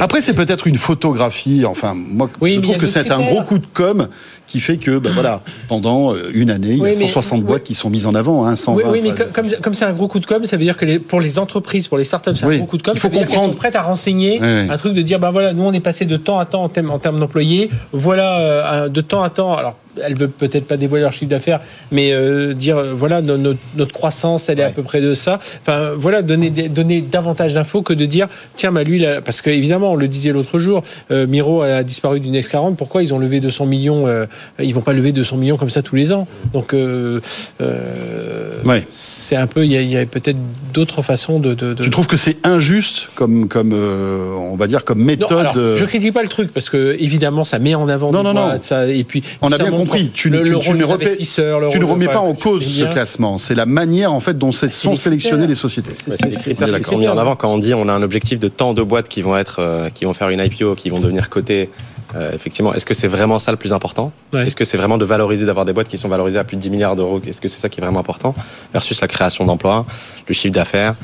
Après, c'est peut-être une photographie. Enfin, moi, Oui, je trouve a que c'est un gros coup de com qui fait que, ben voilà, pendant euh, une année, il y Oui, a mais- 160 boîtes qui sont mises en avant, hein, 120. Oui, oui, mais enfin, comme, comme c'est un gros coup de com, ça veut dire que les- pour les entreprises, pour les startups, c'est un gros coup de com. Il faut ça veut dire qu'elles comprendre. sont prêtes à renseigner un truc de dire, ben voilà, nous on est passé de temps à temps en termes, en termes d'employés. Voilà, euh, de temps à temps. Alors, elles veulent peut-être pas dévoiler leur chiffre d'affaires, mais euh, dire, euh, voilà, no- no- notre croissance, elle est à peu près de ça. Enfin, voilà, donner, donner davantage d'infos que de dire, tiens, bah lui, là, parce que évidemment, on le disait l'autre jour, euh, Miro a disparu du Next 40. Pourquoi ils ont levé 200 millions euh, Ils vont pas lever 200 millions comme ça tous les ans? Donc, euh, euh, Ouais. c'est un peu, il y a, a peut-être d'autres façons de. de, de- Tu trouves que c'est injuste comme, comme euh, on va dire, comme Non, méthode alors, euh, je critique pas le truc parce que évidemment ça met en avant Non, des non, non. boîtes, ça, et puis On a bien montre compris. Tu, le, tu- le tu rôle ne remets, tu ne pas en cause ce classement. C'est la manière en fait dont sont sélectionnées les sociétés. C'est- sont mis en avant quand on dit on a un objectif de tant de boîtes qui vont être euh, qui vont faire une IPO, qui vont devenir cotées. euh, effectivement, est-ce que c'est vraiment ça le plus important Ouais. Est-ce que c'est vraiment de valoriser, d'avoir des boîtes qui sont valorisées à plus de 10 milliards d'euros? Est-ce que c'est ça qui est vraiment important? Versus la création d'emplois, le chiffre d'affaires.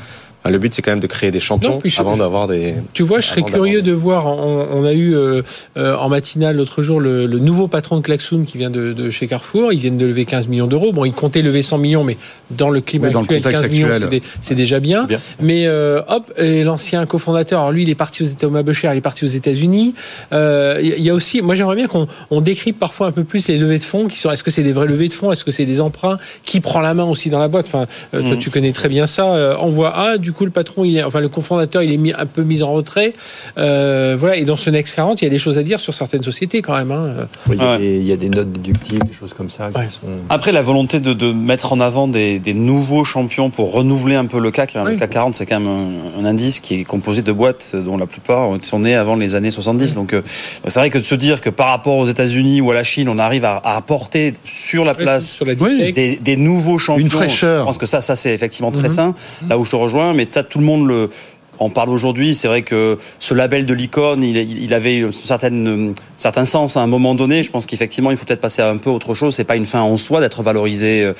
Enfin, le but, c'est quand même de créer des champions Non, puis je- avant d'avoir des. Tu vois, je serais curieux de voir. On, on a eu euh, euh, en matinale l'autre jour le, le nouveau patron de Klaxoon qui vient de, de chez Carrefour. Ils viennent de lever 15 millions d'euros. Bon, ils comptaient lever 100 millions, mais dans le climat Oui, dans le actuel, contexte 15 millions, actuel. c'est dé- c'est déjà bien. Bien. Mais euh, hop, et l'ancien cofondateur, alors lui, il est parti aux États Thomas Becher, il est parti aux États-Unis. Euh, Il y a aussi, moi, j'aimerais bien qu'on on décrypte parfois un peu plus les levées de fonds. Qui sont, est-ce que c'est des vraies levées de fonds? Est-ce que c'est des emprunts Qui prend la main aussi dans la boîte? Enfin, euh, toi, Mhm. tu connais très bien ça. Euh, on voit ah, du coup, le patron, il est, enfin, le cofondateur, il est mis, un peu mis en retrait. Euh, voilà. Et dans ce Next 40, il y a des choses à dire sur certaines sociétés quand même. Hein. Oui, il, y a Ouais. des, il y a des notes déductibles, des choses comme ça. qui Ouais. sont- Après, la volonté de, de mettre en avant des, des nouveaux champions pour renouveler un peu le CAC. hein. Oui. Le CAC 40, c'est quand même un, un indice qui est composé de boîtes dont la plupart sont nées avant les années 70. Donc, euh, donc c'est vrai que de se dire que par rapport aux États-Unis ou à la Chine, on arrive à, à apporter sur la place sur la des, des nouveaux champions. Une fraîcheur. Je pense que ça, ça c'est effectivement très Mhm. sain. Là où je te rejoins, mais ça, tout le monde le en parle aujourd'hui. C'est vrai que ce label de licorne, il, il avait une certaine, un certain sens à un moment donné. Je pense qu'effectivement, il faut peut-être passer à un peu autre chose. C'est pas une fin en soi d'être valorisé euh,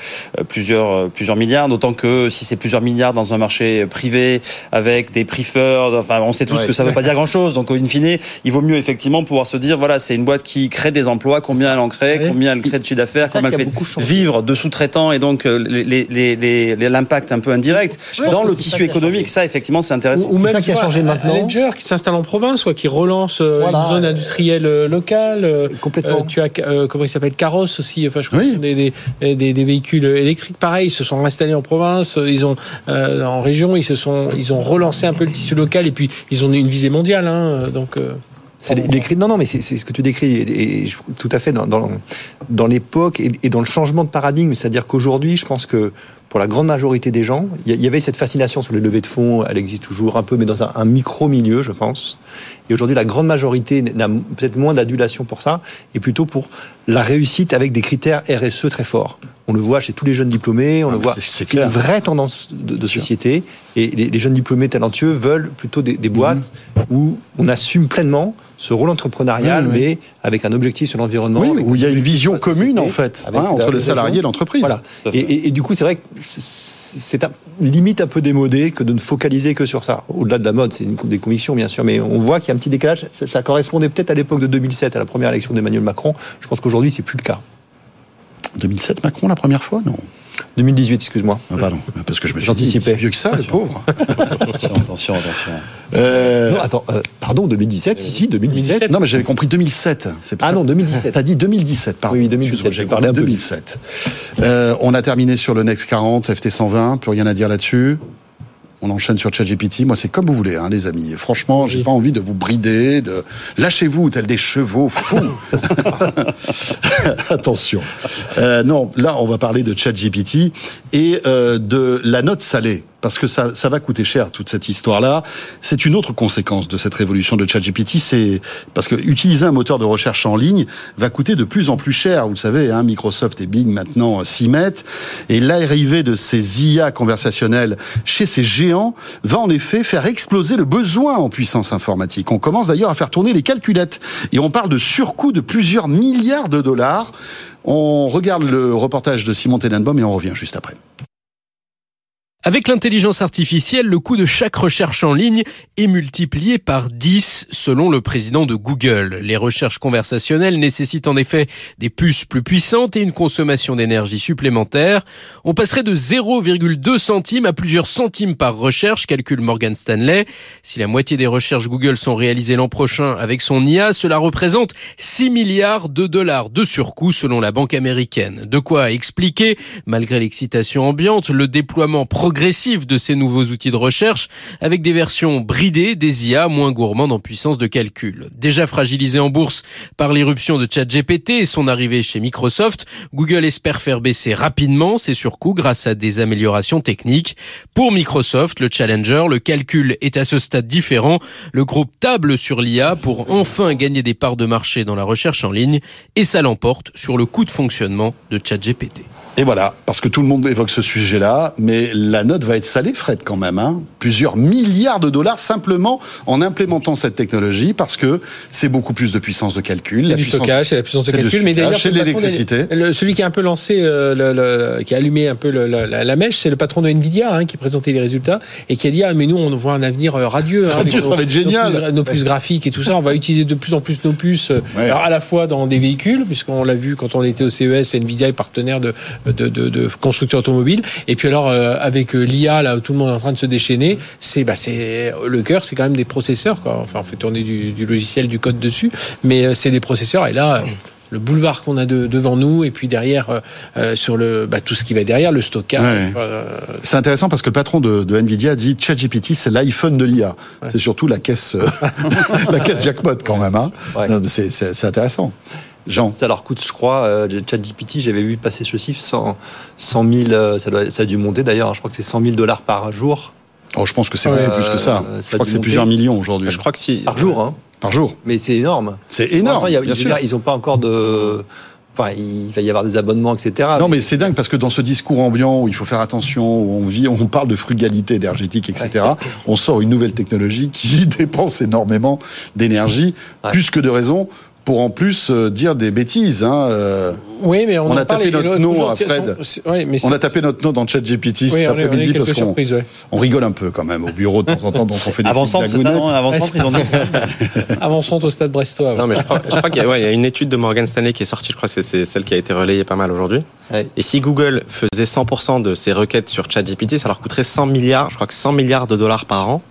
plusieurs, euh, plusieurs milliards, d'autant que si c'est plusieurs milliards dans un marché privé avec des prix-feurs, enfin, on sait tous Ouais. que ça veut pas dire grand-chose. Donc, in fine, il vaut mieux effectivement pouvoir se dire, voilà, c'est une boîte qui crée des emplois, combien elle en crée, combien elle crée de chiffre d'affaires, combien elle fait vivre de sous-traitants et donc euh, les- les- les- l'impact un peu indirect pense dans le tissu économique. Ça, effectivement, c'est intéressant. Ou, même ça qui a changé maintenant. Ledger qui s'installe en province, soit qui relance euh, Voilà. une zone industrielle euh, locale. euh, Complètement. euh, tu as comment il s'appelle Carros aussi. Enfin, je crois Oui. des, des, des, des véhicules électriques. Pareil, ils se sont installés en province. Ils ont en région, ils se sont ils ont relancé un peu le tissu local et puis ils ont une visée mondiale. Hein, donc C'est Non, non, mais c'est ce que tu décris, et, et je- tout à fait dans, dans, dans l'époque et, et dans le changement de paradigme. C'est-à-dire qu'aujourd'hui, je pense que pour la grande majorité des gens, il y, avait cette fascination sur les levées de fonds, elle existe toujours un peu, mais dans un, un micro-milieu, je pense. Et aujourd'hui, la grande majorité n'a peut-être moins d'adulation pour ça, et plutôt pour la réussite avec des critères RSE très forts. On le voit chez tous les jeunes diplômés, on Ah, le voit. c'est- une vraie tendance de, de société, et les, les jeunes diplômés talentueux veulent plutôt des, des boîtes où on assume pleinement ce rôle entrepreneurial, Oui, oui. mais avec un objectif sur l'environnement. Oui, où il y a un une vision commune, en fait, hein, entre la les salariés et l'entreprise. Voilà. Et du coup, c'est vrai que c'est limite un peu démodé que de ne focaliser que sur ça. Au-delà de la mode, c'est des convictions, bien sûr, mais on voit qu'il y a un petit décalage. Ça correspondait peut-être à l'époque de 2007, à la première élection d'Emmanuel Macron. Je pense qu'aujourd'hui, c'est plus le cas. 2007, Macron, la première fois? Non. 2018, excuse-moi. Ah, pardon. Parce que je me suis dit, c'est vieux que ça, le pauvre. Attention, attention, attention. Euh, Non, attends, euh, pardon, 2017, si, si, 2017. non, mais j'avais compris 2007. C'est pas- Ah non, 2017. T'as dit 2017, pardon. Oui, 2017, Excuse-moi, J'ai j'ai parlé compris un peu 2007. Euh, on a terminé sur le Next 40, FT 120, plus rien à dire là-dessus. On enchaîne sur ChatGPT. Moi, c'est comme vous voulez, hein, les amis. Franchement, j'ai pas envie de vous brider. De... Lâchez-vous, tel des chevaux fous. Attention. Euh, non, là, on va parler de ChatGPT et euh, de la note salée. Parce que ça, ça va coûter cher toute cette histoire-là. C'est une autre conséquence de cette révolution de ChatGPT, c'est parce que utiliser un moteur de recherche en ligne va coûter de plus en plus cher. Vous le savez, hein, Microsoft et Bing maintenant euh, s'y mettent. Et l'arrivée de ces IA conversationnelles chez ces géants va en effet faire exploser le besoin en puissance informatique. On commence d'ailleurs à faire tourner les calculettes et on parle de surcoût de plusieurs milliards de dollars. On regarde le reportage de Simon Tenenbaum et on revient juste après. Avec l'intelligence artificielle, le coût de chaque recherche en ligne est multiplié par 10 selon le président de Google. Les recherches conversationnelles nécessitent en effet des puces plus puissantes et une consommation d'énergie supplémentaire. On passerait de 0,2 centimes à plusieurs centimes par recherche, calcule Morgan Stanley. Si la moitié des recherches Google sont réalisées l'an prochain avec son IA, cela représente 6 milliards de dollars de surcoût selon la banque américaine. De quoi expliquer, malgré l'excitation ambiante, le déploiement progressif de ces nouveaux outils de recherche avec des versions bridées des IA moins gourmandes en puissance de calcul. Déjà fragilisé en bourse par l'irruption de ChatGPT et son arrivée chez Microsoft, Google espère faire baisser rapidement ses surcoûts grâce à des améliorations techniques. Pour Microsoft, le Challenger, le calcul est à ce stade différent. Le groupe table sur l'IA pour enfin gagner des parts de marché dans la recherche en ligne et ça l'emporte sur le coût de fonctionnement de ChatGPT. Et voilà, parce que tout le monde évoque ce sujet-là, mais la note va être salée, Fred, quand même. Hein. Plusieurs milliards de dollars simplement en implémentant cette technologie, parce que c'est beaucoup plus de puissance de calcul. C'est du puissance- stockage, c'est la puissance de calcul. Mais d'ailleurs, c'est l'électricité. le- celui qui a un peu lancé, euh, le, le- qui a allumé un peu le- la, mèche, c'est le patron de Nvidia hein, qui présentait les résultats et qui a dit ah mais nous on voit un avenir euh, radieux, hein, Radieux, ça va être génial. nos puces, nos puces graphiques et tout ça. On va utiliser de plus en plus nos puces, euh, Ouais. alors à la fois dans des véhicules, puisqu'on l'a vu quand on était au CES, Nvidia est partenaire de, de, de, de constructeurs automobiles. Et puis alors euh, avec euh, l'IA là où tout le monde est en train de se déchaîner, c'est bah c'est le cœur, c'est quand même des processeurs quoi. Enfin on fait tourner du, du logiciel, du code dessus, mais euh, c'est des processeurs et là. euh, le boulevard qu'on a de- devant nous, et puis derrière euh, sur le bah, tout ce qui va derrière, le stockage. Ouais. euh, C'est intéressant parce que le patron de, de Nvidia dit ChatGPT, c'est l'iPhone de l'IA. C'est surtout la caisse, euh, la caisse jackpot quand même. Hein. Ouais. Non, mais C'est c'est- c'est intéressant. Jean. Ça leur coûte, je crois, euh, ChatGPT, j'avais vu passer ce chiffre, 100, 100 000, euh, ça, doit, ça a dû monter d'ailleurs, je crois que c'est 100 000 dollars par jour. Oh, je pense que c'est Ouais, beaucoup plus que ça. euh, Je ça a crois que c'est plusieurs millions aujourd'hui. Je crois que si. Par jour, hein. Par jour. Mais c'est énorme. C'est énorme. y a- bien je sûr. dire, ils n'ont pas encore de. Enfin, il va y avoir des abonnements, etc. Non, mais c'est dingue parce que dans ce discours ambiant où il faut faire attention, où on vit, on parle de frugalité énergétique, etc. On sort une nouvelle technologie qui dépense énormément d'énergie, Ouais. plus que de raison, pour en plus euh, dire des bêtises. Hein, euh. Oui, mais on, a tapé notre nom à c'est- Fred. mais On a tapé notre nom dans ChatGPT Oui, cet après-midi parce qu'on ouais. on rigole un peu quand même au bureau de temps en temps, donc on fait des centre, c'est ça, non ils ont au stade brestois. ouais. Non, mais je crois, je crois qu'il y, ouais, y a une étude de Morgan Stanley qui est sortie, je crois que c'est- c'est celle qui a été relayée pas mal aujourd'hui. Ouais. Et si Google faisait 100% de ses requêtes sur ChatGPT, ça leur coûterait 100 milliards, je crois que 100 milliards de dollars par an.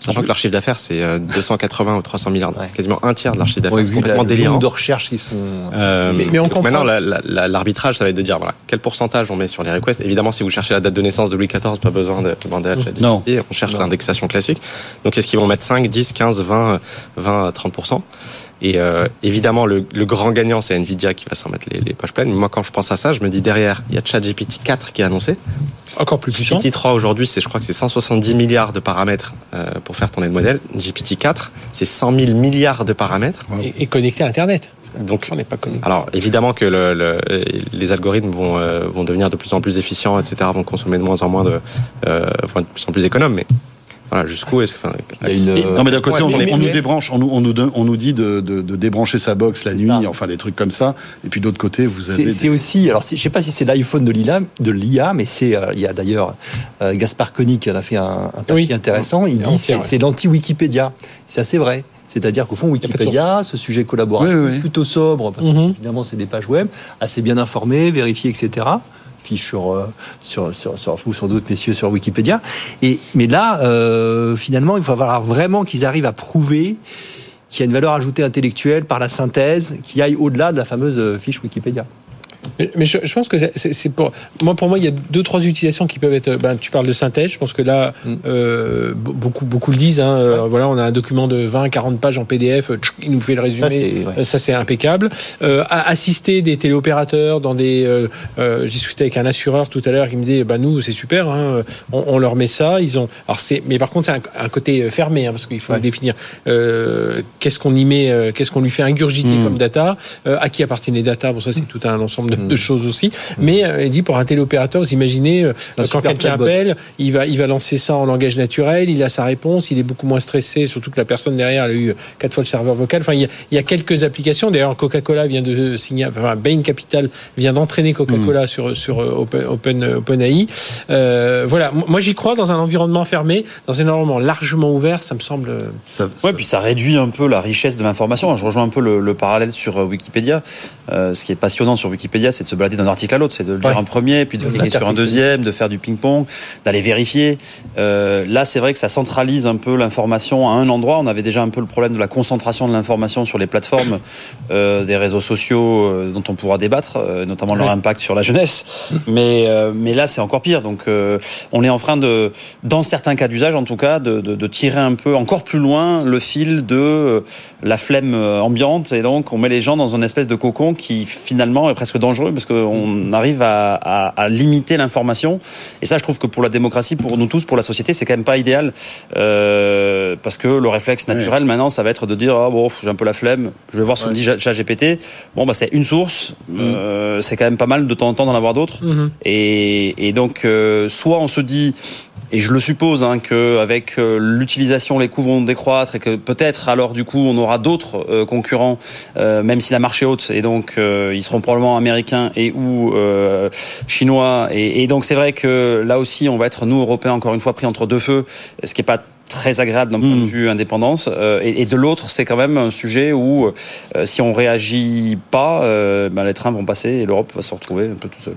Sachant que leur chiffre d'affaires, c'est euh, 280 ou 300 milliards. C'est quasiment un tiers de leur chiffre d'affaires. Ouais, c'est complètement délirant. de recherches qui sont. Euh, Mais- mais on comprend. Maintenant, la- la- la- l'arbitrage, ça va être de dire voilà, quel pourcentage on met sur les requests. Évidemment, si vous cherchez la date de naissance de Louis XIV, pas besoin de demander à ChatGPT. Non. On cherche Non. l'indexation classique. Donc, est-ce qu'ils vont mettre 5, 10, 15, 20, 20, 30 Et euh, évidemment, le, le grand gagnant, c'est Nvidia qui va s'en mettre les, les poches pleines. Mais moi, quand je pense à ça, je me dis derrière, il y a ChatGPT 4 qui est annoncé. Encore plus puissant. GPT-3 aujourd'hui, c'est je crois que c'est 170 milliards de paramètres euh, pour faire tourner le modèle. GPT-4, c'est 100 000 milliards de paramètres. Et, et connecté à Internet. Donc On n'est pas connecté. alors évidemment que le, le- les algorithmes vont, euh, vont devenir de plus en plus efficients, etc., vont consommer de moins en moins de, euh, vont être de plus en plus économes, mais voilà, jusqu'où est-ce que... enfin, Il y a une. Et- Non mais d'un côté, Ouais, on, mais- on mais- nous débranche, on nous, on nous, on nous dit de, de, de débrancher sa box la nuit, ça. enfin des trucs comme ça. Et puis d'autre côté, vous avez. C'est des- aussi, alors je sais pas si c'est l'iPhone de l'IA, de l'IA, mais c'est, euh, il y a d'ailleurs euh, Gaspard Koenig qui en a fait un, un papier Oui. intéressant. Il dit c'est c'est l'anti-Wikipédia. C'est assez vrai. C'est-à-dire qu'au fond, Wikipédia, ce sujet collaboratif, Oui, oui, oui. plutôt sobre, parce que Mhm. évidemment, c'est des pages web, assez bien informées, vérifiées, etc. Fiche sur, euh, sur, sur, sur vous, sans doute, messieurs, sur Wikipédia. Et, mais là, euh, finalement, il va falloir vraiment qu'ils arrivent à prouver qu'il y a une valeur ajoutée intellectuelle par la synthèse qui aille au-delà de la fameuse euh, fiche Wikipédia. Mais, mais je, je pense que c'est- pour moi pour moi il y a deux trois utilisations qui peuvent être. Ben, tu parles de synthèse. Je pense que là Mm. euh, be- beaucoup beaucoup le disent. Hein, euh, Voilà, on a un document de 20 40 pages en PDF. euh, Il nous fait le Ça, résumé. c'est- ouais. Ça c'est impeccable. Euh, assister des téléopérateurs dans des. J'ai discuté avec un assureur tout à l'heure qui me disait bah nous c'est super. Hein, on, on leur met ça. Ils ont. Alors c'est. Mais par contre c'est un, un côté fermé hein, parce qu'il faut Ouais. définir qu'est-ce qu'on y met, qu'est-ce qu'on lui fait ingurgiter Mm. comme data, à qui appartiennent les data. Bon ça c'est tout un ensemble de, Mm. de choses aussi. Mais euh, il dit pour un téléopérateur, vous imaginez euh, un quand quelqu'un appelle, il va il va lancer ça en langage naturel, il a sa réponse, il est beaucoup moins stressé, surtout que la personne derrière elle a eu quatre fois le serveur vocal. Enfin il y a, il y a quelques applications. D'ailleurs Coca-Cola vient de signer, enfin Bain Capital vient d'entraîner Coca-Cola sur sur euh, Open Open OpenAI. Euh, voilà, moi j'y crois dans un environnement fermé, dans un environnement largement ouvert, ça me semble. euh, ça- ça- Ouais, puis ça réduit un peu la richesse de l'information. Je rejoins un peu le, le parallèle sur euh, Wikipédia. Euh, ce qui est passionnant sur Wikipédia, c'est de se balader d'un article à l'autre, c'est de le lire un premier, puis de cliquer sur un deuxième, de faire du ping-pong, d'aller vérifier. Euh, là, c'est vrai que ça centralise un peu l'information à un endroit. On avait déjà un peu le problème de la concentration de l'information sur les plateformes euh, des réseaux sociaux euh, dont on pourra débattre, notamment leur Ouais. impact sur la jeunesse. mais, mais là, c'est encore pire. Donc, on est en train de, dans certains cas d'usage en tout cas, de, de, de tirer un peu encore plus loin le fil de la flemme ambiante. Et donc, on met les gens dans une espèce de cocon qui finalement est presque dangereux parce qu'on arrive à, à, à limiter l'information. Et ça, je trouve que pour la démocratie, pour nous tous, pour la société, c'est quand même pas idéal. Euh, parce que le réflexe naturel maintenant, ça va être de dire ah bon, j'ai un peu la flemme, je vais voir ce que me dit ChatGPT. Bon, bah c'est une source. Euh, c'est quand même pas mal de temps en temps d'en avoir d'autres. Et, et donc, euh, soit on se dit, et je le suppose, hein, qu'avec euh, l'utilisation, les coûts vont décroître et que peut-être alors du coup on aura d'autres euh, concurrents, euh, même si la marche est haute, et donc euh, ils seront probablement américains et ou euh, chinois. Et, et donc c'est vrai que là aussi on va être nous Européens encore une fois pris entre deux feux, ce qui est pas très agréable d'un point de vue indépendance. Euh, et, et de l'autre c'est quand même un sujet où euh, si on réagit pas euh, ben, les trains vont passer et l'Europe va se retrouver un peu tout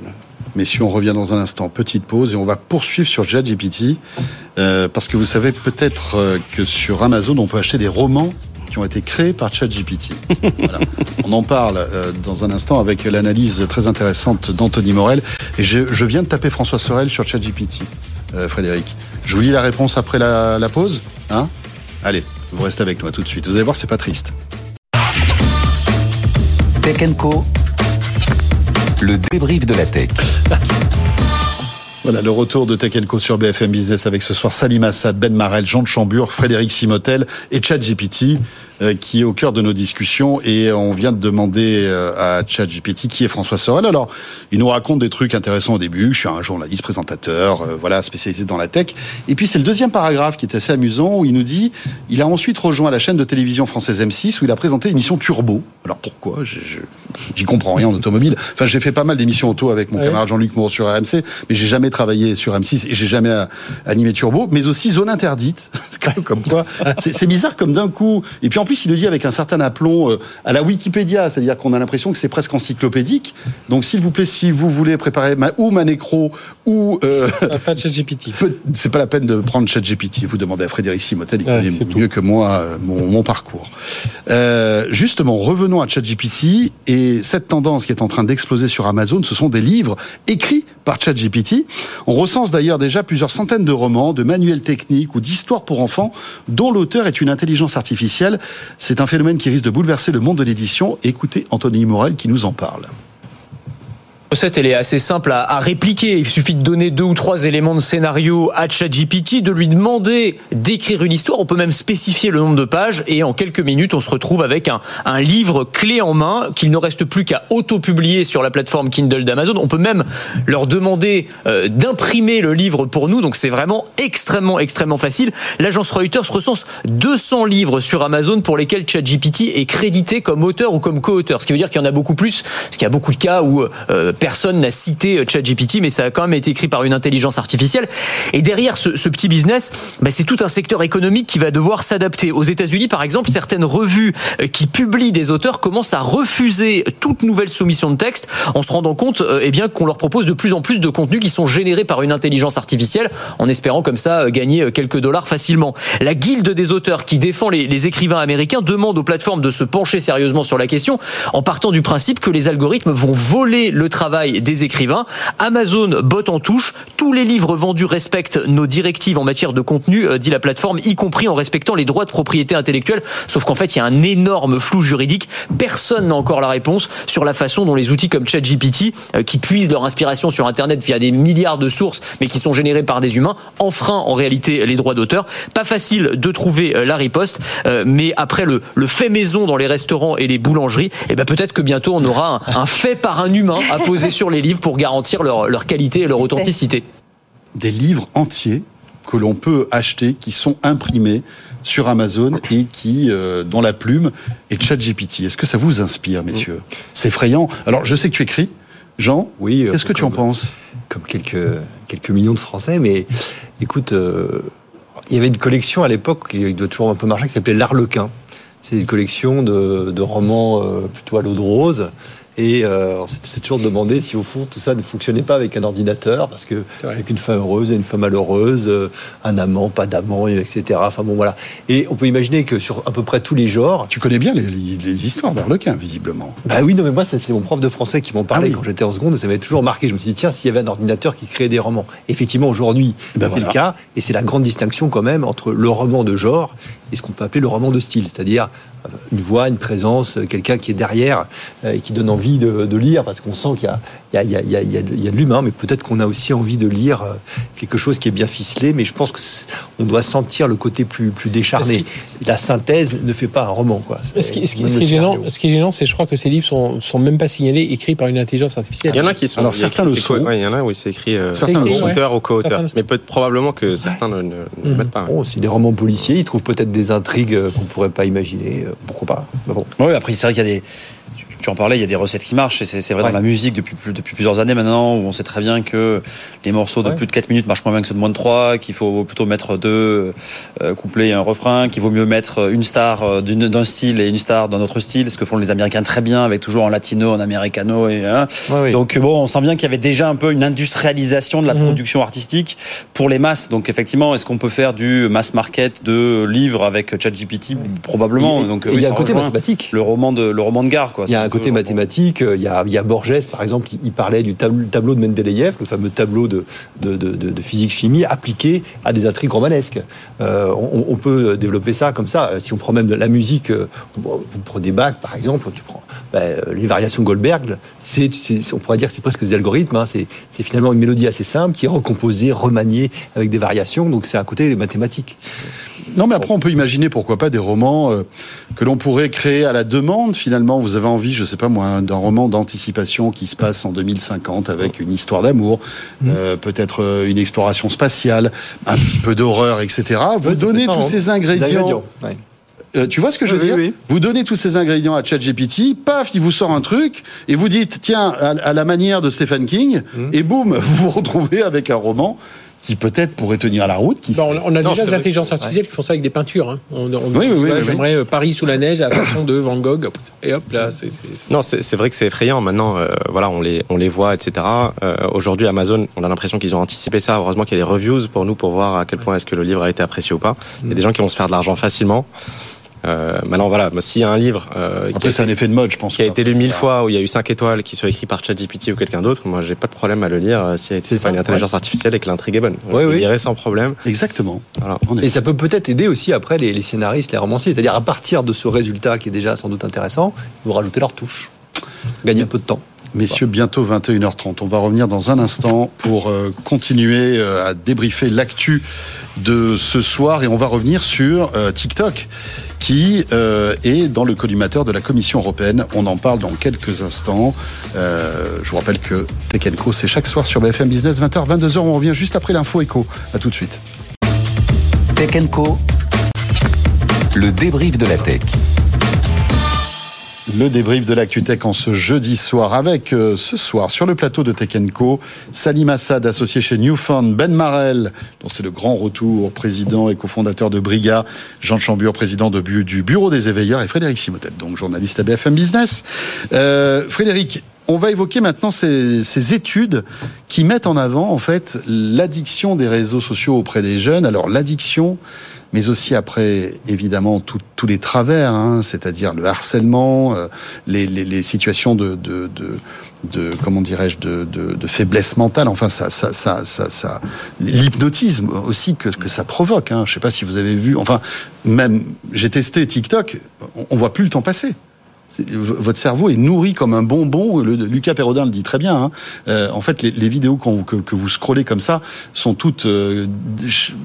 seul. Messieurs, on revient dans un instant. Petite pause et on va poursuivre sur ChatGPT. Euh, parce que vous savez peut-être euh, que sur Amazon, on peut acheter des romans qui ont été créés par ChatGPT. Voilà. On en parle euh, dans un instant avec l'analyse très intéressante d'Anthony Morel. Et je, je viens de taper François Sorel sur ChatGPT, euh, Frédéric. Je vous lis la réponse après la, la pause hein? Allez, vous restez avec nous à tout de suite. Vous allez voir, c'est pas triste. Tech Co. Le débrief de la tech. Voilà le retour de Tech Co sur BFM Business avec ce soir Salim Assad, Ben Marel, Jean de Chambure, Frédéric Simotel et ChatGPT euh, qui est au cœur de nos discussions et on vient de demander euh, à ChatGPT qui est François Sorel. Alors, il nous raconte des trucs intéressants au début. Je suis un journaliste présentateur, euh, voilà, spécialisé dans la tech. Et puis c'est le deuxième paragraphe qui est assez amusant où il nous dit il a ensuite rejoint la chaîne de télévision française M6 où il a présenté l'émission Turbo. Alors pourquoi? J'y comprends rien en automobile. Enfin, j'ai fait pas mal d'émissions auto avec mon Ouais. camarade Jean-Luc Moreau sur RMC, mais j'ai jamais travaillé sur M6 et j'ai jamais euh, animé Turbo, mais aussi Zone Interdite. Comme quoi, c'est c'est bizarre comme d'un coup. Et puis en plus, il le dit avec un certain aplomb euh, à la Wikipédia, c'est-à-dire qu'on a l'impression que c'est presque encyclopédique. Donc, s'il vous plaît, si vous voulez préparer ma, ou ma nécro ou euh, Pas ChatGPT. C'est pas la peine de prendre ChatGPT. Vous demandez à Frédéric Simotel, il Ouais, connaît mieux que moi euh, mon, mon parcours. Euh, justement, revenons à ChatGPT et cette tendance qui est en train d'exploser sur Amazon, ce sont des livres écrits par ChatGPT. On recense d'ailleurs déjà plusieurs centaines de romans, de manuels techniques ou d'histoires pour enfants dont l'auteur est une intelligence artificielle. C'est un phénomène qui risque de bouleverser le monde de l'édition. Écoutez Anthony Morel qui nous en parle. Recette, elle est assez simple à, répliquer. Il suffit de donner deux ou trois éléments de scénario à ChatGPT, de lui demander d'écrire une histoire. On peut même spécifier le nombre de pages et en quelques minutes, on se retrouve avec un, un livre clé en main qu'il ne reste plus qu'à auto-publier sur la plateforme Kindle d'Amazon. On peut même leur demander euh, d'imprimer le livre pour nous. Donc c'est vraiment extrêmement, extrêmement facile. L'agence Reuters recense 200 livres sur Amazon pour lesquels ChatGPT est crédité comme auteur ou comme co-auteur. Ce qui veut dire qu'il y en a beaucoup plus, parce qu'il y a beaucoup de cas où euh, personne n'a cité euh, ChatGPT, mais ça a quand même été écrit par une intelligence artificielle. Et derrière ce, petit business, bah, c'est tout un secteur économique qui va devoir s'adapter. Aux États-Unis, par exemple, certaines revues euh, qui publient des auteurs commencent à refuser toute nouvelle soumission de texte en se rendant compte euh, eh bien qu'on leur propose de plus en plus de contenus qui sont générés par une intelligence artificielle, en espérant comme ça gagner quelques dollars facilement. La guilde des auteurs qui défend les écrivains américains demande aux plateformes de se pencher sérieusement sur la question en partant du principe que les algorithmes vont voler le travail des écrivains. Amazon botte en touche. Tous les livres vendus respectent nos directives en matière de contenu, euh, dit la plateforme, y compris en respectant les droits de propriété intellectuelle. Sauf qu'en fait, il y a un énorme flou juridique. Personne n'a encore la réponse sur la façon dont les outils comme ChatGPT, euh, qui puisent leur inspiration sur Internet via des milliards de sources, mais qui sont générés par des humains, enfreint en réalité les droits d'auteur. Pas facile de trouver euh, la riposte, mais après le, fait maison dans les restaurants et les boulangeries, eh ben peut-être que bientôt on aura un fait par un humain à poser sur les livres pour garantir leur, leur qualité et leur authenticité. des livres entiers que l'on peut acheter, qui sont imprimés sur Amazon et qui, euh, dont la plume est ChatGPT. Est-ce que ça vous inspire, messieurs C'est effrayant. Alors, je sais que tu écris, Jean. Oui. Qu'est-ce que tu en penses Comme quelques, quelques millions de Français, mais écoute, euh, il y avait une collection à l'époque qui doit toujours un peu marcher, qui s'appelait L'Arlequin. C'est une collection de, de romans euh, plutôt à l'eau de rose. Et euh, on s'est toujours demandé si au fond tout ça ne fonctionnait pas avec un ordinateur, parce que avec une femme heureuse et une femme malheureuse, euh, un amant, pas d'amant, etc. Enfin bon voilà. Et on peut imaginer que sur à peu près tous les genres. Tu connais bien les, les- les histoires d'Arlequin, visiblement. Bah oui, non mais moi c'est c'est mon prof de français qui m'en parlait Ah oui. quand j'étais en seconde, et ça m'avait toujours marqué. Je me suis dit tiens, s'il y avait un ordinateur qui créait des romans. Effectivement, aujourd'hui, Ben c'est voilà. le cas, et c'est la grande distinction quand même entre le roman de genre et ce qu'on peut appeler le roman de style, c'est-à-dire euh, une voix, une présence, euh, quelqu'un qui est derrière euh, et qui donne envie de, de lire, parce qu'on sent qu'il y a, il y a- il y a- il y a- il y a de l'humain, mais peut-être qu'on a aussi envie de lire quelque chose qui est bien ficelé, mais je pense qu'on doit sentir le côté plus, plus décharné. La synthèse ne fait pas un roman, quoi. Ce qui, ce qui- ce qui Même est gênant, ce qui est gênant, c'est je crois que ces livres sont, sont même pas signalés, écrits par une intelligence artificielle. Il y en a qui sont. Alors, certains le sont. ouais, il y en a où c'est écrit euh, auteur ou co-auteur. Mais peut probablement que certains ne, ne- ne le Mhm. mettent pas. Bon, c'est des romans policiers, ils trouvent peut-être des intrigues euh, qu'on pourrait pas imaginer. euh, Pourquoi pas Mais bon. Oui, après, c'est vrai qu'il y a des. Tu en parlais, il y a des recettes qui marchent et c'est vrai Ouais. dans la musique depuis, depuis plusieurs années maintenant où on sait très bien que les morceaux de Ouais. plus de 4 minutes marchent moins bien que ceux de moins de 3, qu'il faut plutôt mettre deux euh, couplets et un refrain, qu'il vaut mieux mettre une star euh, d'un style et une star d'un autre style, ce que font les Américains très bien avec toujours en latino, en americano et hein. Ouais, oui. donc bon, on sent bien qu'il y avait déjà un peu une industrialisation de la Mhm. production artistique pour les masses. Donc effectivement, est-ce qu'on peut faire du mass market de livres avec ChatGPT? Probablement. Donc et oui, il y a un côté mathématique. le roman de le roman de gare quoi. Il y a C'est un côté mathématique, euh, il y a, il y a Borges, par exemple, il- parlait du tab- tableau de Mendeleïev, le fameux tableau de, de, de- de- de physique-chimie appliqué à des intrigues romanesques. Euh, on, on peut développer ça comme ça. Euh, Si on prend même de la musique, vous prenez Bach, par exemple, tu prends ben, les variations Goldberg, c'est, on pourrait dire que c'est presque des algorithmes, hein. c'est, c'est finalement une mélodie assez simple qui est recomposée, remaniée avec des variations, donc c'est un côté mathématique. Non, mais après, on peut imaginer, pourquoi pas, des romans euh, que l'on pourrait créer à la demande. Finalement, vous avez envie, je sais pas moi, d'un roman d'anticipation qui se passe en 2050 avec une histoire d'amour, euh, peut-être euh, une exploration spatiale, un petit peu d'horreur, etc. Vous donnez tous ces ingrédients. ouais. Euh, tu vois ce que je veux Oui, dire oui. Vous donnez tous ces ingrédients à ChatGPT, paf, il vous sort un truc, et vous dites, tiens, à, à la manière de Stephen King, Mmh. et boum, vous vous retrouvez avec un roman qui peut-être pourrait tenir la route. Qui Bon, on, a Non, déjà des intelligences artificielles qui font ça avec des peintures. hein. On, on- Oui, oui, oui, voilà, oui, oui. J'aimerais euh, Paris sous la neige à la façon de Van Gogh. Et hop, là, c'est. c'est- c'est- Non, c'est c'est vrai que c'est effrayant. Maintenant, euh, voilà, on les, on les voit, etc. Euh, Aujourd'hui, Amazon, on a l'impression qu'ils ont anticipé ça. Heureusement qu'il y a des reviews pour nous pour voir à quel point est-ce que le livre a été apprécié ou pas. Il y a des gens qui vont se faire de l'argent facilement. Euh, maintenant, voilà, moi, s'il y a un livre euh, Après, c'est un effet de mode, je pense. qui a été lu mille fois, où il y a eu cinq étoiles, qui soit écrit par ChatGPT ou quelqu'un d'autre, moi, j'ai pas de problème à le lire euh, été C'est une intelligence artificielle et que l'intrigue est bonne. Ouais, je le oui. lirai sans problème. Exactement. Voilà. Et ça peut peut-être aider aussi après les, les scénaristes, les romanciers. C'est-à-dire à partir de ce résultat qui est déjà sans doute intéressant, ils vont rajouter leur touche. Gagner un peu de temps. Messieurs, bientôt 21h30. On va revenir dans un instant pour euh, continuer euh, à débriefer l'actu de ce soir et on va revenir sur euh, TikTok qui euh, est dans le collimateur de la Commission européenne. On en parle dans quelques instants. Euh, je vous rappelle que Tech Co, c'est chaque soir sur BFM Business, 20h, 22h. On revient juste après l'info éco. À tout de suite. Tech Co. Le débrief de la tech. Le débrief de l'actu tech en ce jeudi soir avec euh, ce soir sur le plateau de Tech Co, Salim Assad associé chez Newfound, Ben Marel dont c'est le grand retour, président et cofondateur de Briga, Jean Chambure, président de du Bureau des éveilleurs et Frédéric Simotet, donc journaliste à BFM Business. Euh, Frédéric, on va évoquer maintenant ces, ces études qui mettent en avant en fait l'addiction des réseaux sociaux auprès des jeunes. Alors l'addiction, mais aussi après évidemment tous les travers, hein, c'est-à-dire le harcèlement, euh, les, les- situations de, de, de, comment dirais-je de, de, faiblesse mentale. Enfin, ça, ça, ça, ça- l'hypnotisme aussi que, que ça provoque. Hein. Je sais pas si vous avez vu. Enfin, même j'ai testé TikTok, on, on voit plus le temps passer. Votre cerveau est nourri comme un bonbon. Lucas Perrodin le dit très bien. hein. Euh, en fait, les, vidéos que, vous scrollez comme ça sont toutes euh,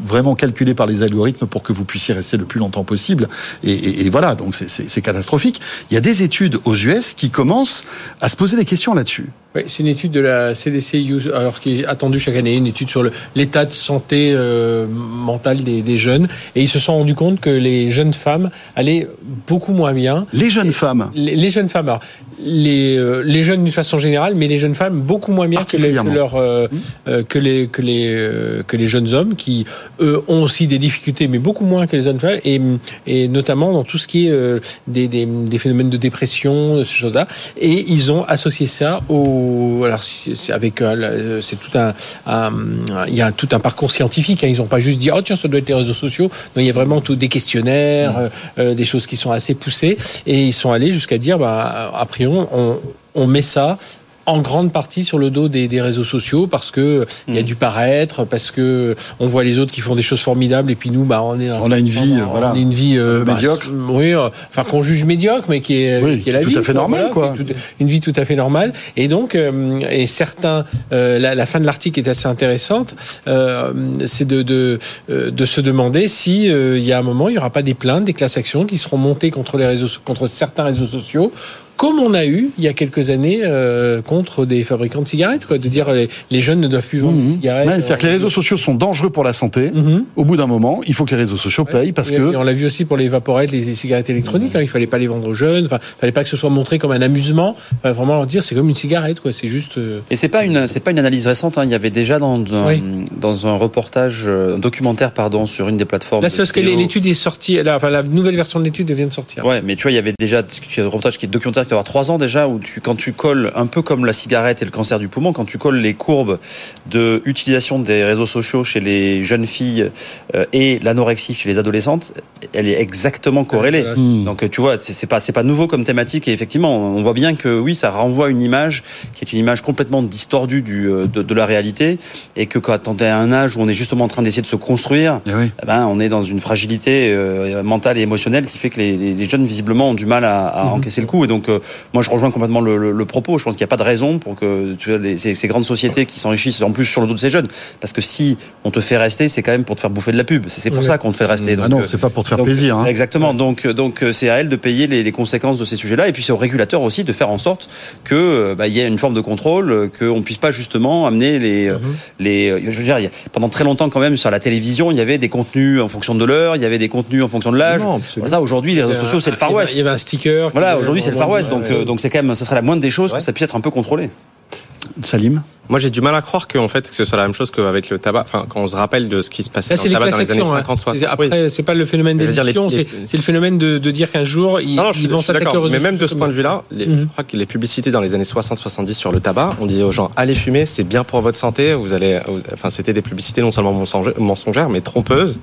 vraiment calculées par les algorithmes pour que vous puissiez rester le plus longtemps possible. Et, et- voilà, donc c'est catastrophique. Il y a des études aux US qui commencent à se poser des questions là-dessus. Oui, c'est une étude de la CDC, alors qui est attendue chaque année, une étude sur l'état de santé euh, mentale des, des jeunes. Et ils se sont rendus compte que les jeunes femmes allaient beaucoup moins bien. Les jeunes femmes. Les, les jeunes femmes, alors, les, euh, les jeunes d'une façon générale, mais les jeunes femmes beaucoup moins bien que les, que leurs, euh, euh, que les, que les, euh, que les jeunes hommes qui, eux, ont aussi des difficultés, mais beaucoup moins que les jeunes femmes, et, et notamment dans tout ce qui est euh, des, des, des phénomènes de dépression, ce choses-là. Et ils ont associé ça au, alors c'est avec, euh, c'est tout un, un- il y a tout un parcours scientifique. hein. Ils n'ont pas juste dit, oh tiens, ça doit être les réseaux sociaux. Non, il y a vraiment tout des questionnaires, euh, des choses qui sont assez poussées, et ils sont allés jusqu'à dire, bah, a priori, on, on met ça en grande partie sur le dos des, des réseaux sociaux parce que il y a du paraître, parce que on voit les autres qui font des choses formidables et puis nous, bah, on est On a une vie, on, euh, voilà, on est une vie euh, un peu bah, médiocre. Oui, euh, enfin qu'on juge médiocre, mais qui est, Oui, qui est la tout vie. à fait normale, quoi. tout- une vie tout à fait normale. Et donc, euh, et certains, euh, la, la fin de l'article est assez intéressante. euh, c'est de de, de se demander si euh, il y a un moment il y aura pas des plaintes, des classes actions qui seront montées contre les réseaux, contre certains réseaux sociaux comme on a eu il y a quelques années euh, contre des fabricants de cigarettes, quoi, de dire les, les jeunes ne doivent plus vendre des cigarettes. Ouais, C'est-à-dire que les réseaux sociaux sont dangereux pour la santé. Mhm. Au bout d'un moment, il faut que les réseaux sociaux payent parce Et que on l'a vu aussi pour les vaporettes, les, les cigarettes électroniques. Hein, il fallait pas les vendre aux jeunes. Enfin, fallait pas que ce soit montré comme un amusement. Fallait vraiment leur dire c'est comme une cigarette, quoi. C'est juste. euh, Et c'est pas une c'est pas une analyse récente. hein. Il y avait déjà dans un, Oui. dans un reportage, euh, un documentaire pardon, sur une des plateformes. Là, c'est parce que l'étude est sortie. Là, enfin, la nouvelle version de l'étude vient de sortir. Ouais, mais tu vois, il y avait déjà un reportage qui est documentaire doit avoir trois ans déjà, où tu, quand tu colles un peu comme la cigarette et le cancer du poumon, quand tu colles les courbes de utilisation des réseaux sociaux chez les jeunes filles euh, et l'anorexie chez les adolescentes, elle est exactement corrélée. Hmm. Donc euh, tu vois, c'est pas c'est pas nouveau comme thématique et effectivement, on voit bien que oui, ça renvoie une image qui est une image complètement distordue du, euh, de, de la réalité et que quand on est à un âge où on est justement en train d'essayer de se construire, Eh oui. eh ben, on est dans une fragilité euh, mentale et émotionnelle qui fait que les, les- les jeunes visiblement ont du mal à, à encaisser le coup. Et donc, euh, moi, je rejoins complètement le, le- le propos. Je pense qu'il n'y a pas de raison pour que tu vois, les- ces, ces grandes sociétés qui s'enrichissent en plus sur le dos de ces jeunes. Parce que si on te fait rester, c'est quand même pour te faire bouffer de la pub. C'est pour ça qu'on te fait rester. ah Donc, non, euh, c'est pas pour te faire donc, plaisir. hein. Exactement. Donc, donc euh, c'est à elle de payer les, les conséquences de ces sujets-là. Et puis c'est aux régulateurs aussi de faire en sorte que euh, bah, il y ait une forme de contrôle, qu'on puisse pas justement amener les, euh, les. Je veux dire, pendant très longtemps quand même sur la télévision, il y avait des contenus en fonction de l'heure, il y avait des contenus en fonction de l'âge. Voilà, aujourd'hui, les réseaux sociaux, c'est le Far West. Il y avait un sticker. Voilà, aujourd'hui, c'est le Far West. Donc, Ouais, euh, ouais. donc c'est quand même, ce serait la moindre des choses que ça puisse être un peu contrôlé. Salim? Moi, j'ai du mal à croire que, en fait, que ce soit la même chose qu'avec le tabac. Enfin, quand on se rappelle de ce qui se passait Là, dans le les tabac dans les années actions. hein. 50, 60. C'est- Après, c'est pas le phénomène d'édition, c'est les- c'est le phénomène de, de dire qu'un jour, ils, Non, non, je ils suis, vont je suis s'attaquer aux Mais même de ce point de vue-là, les- Mhm. je crois que les publicités dans les années 60-70 sur le tabac, on disait aux gens allez fumer, c'est bien pour votre santé. Vous allez, enfin, c'était des publicités non seulement mensongères, mais trompeuses.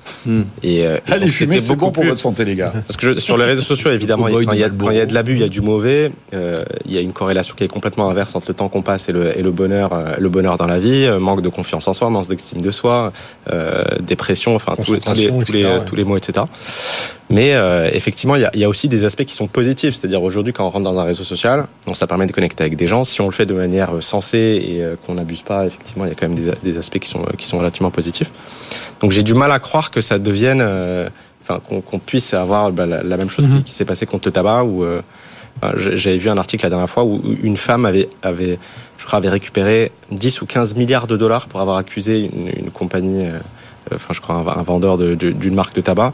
Et euh, Allez donc, fumer, c'est bon pour votre santé, les gars. Parce que je- sur les réseaux sociaux, évidemment, il y a- Cowboy quand il y, a- de l'abus, il y a du mauvais. euh, il y a une corrélation qui est complètement inverse entre le temps qu'on passe et le, et le bonheur, euh, le bonheur dans la vie. euh, manque de confiance en soi, manque d'estime de soi, euh, dépression, enfin tous les, tous, les, tous les- etc., ouais. tous les mots, etc. Mais euh, effectivement, il y, a, il y a aussi des aspects qui sont positifs. C'est-à-dire aujourd'hui, quand on rentre dans un réseau social, bon, ça permet de connecter avec des gens. Si on le fait de manière euh, sensée et euh, qu'on n'abuse pas, effectivement, il y a quand même des, des aspects qui sont, euh, qui sont relativement positifs. Donc j'ai du mal à croire que ça devienne, euh, enfin qu'on puisse avoir bah, la, la même chose qui, qui s'est passée contre le tabac. Euh, j'ai- j'avais vu un article la dernière fois où où une femme avait, avait, je crois, avait récupéré 10 ou 15 milliards de dollars pour avoir accusé une, une compagnie, euh, enfin je crois un, un vendeur de- de- d'une marque de tabac.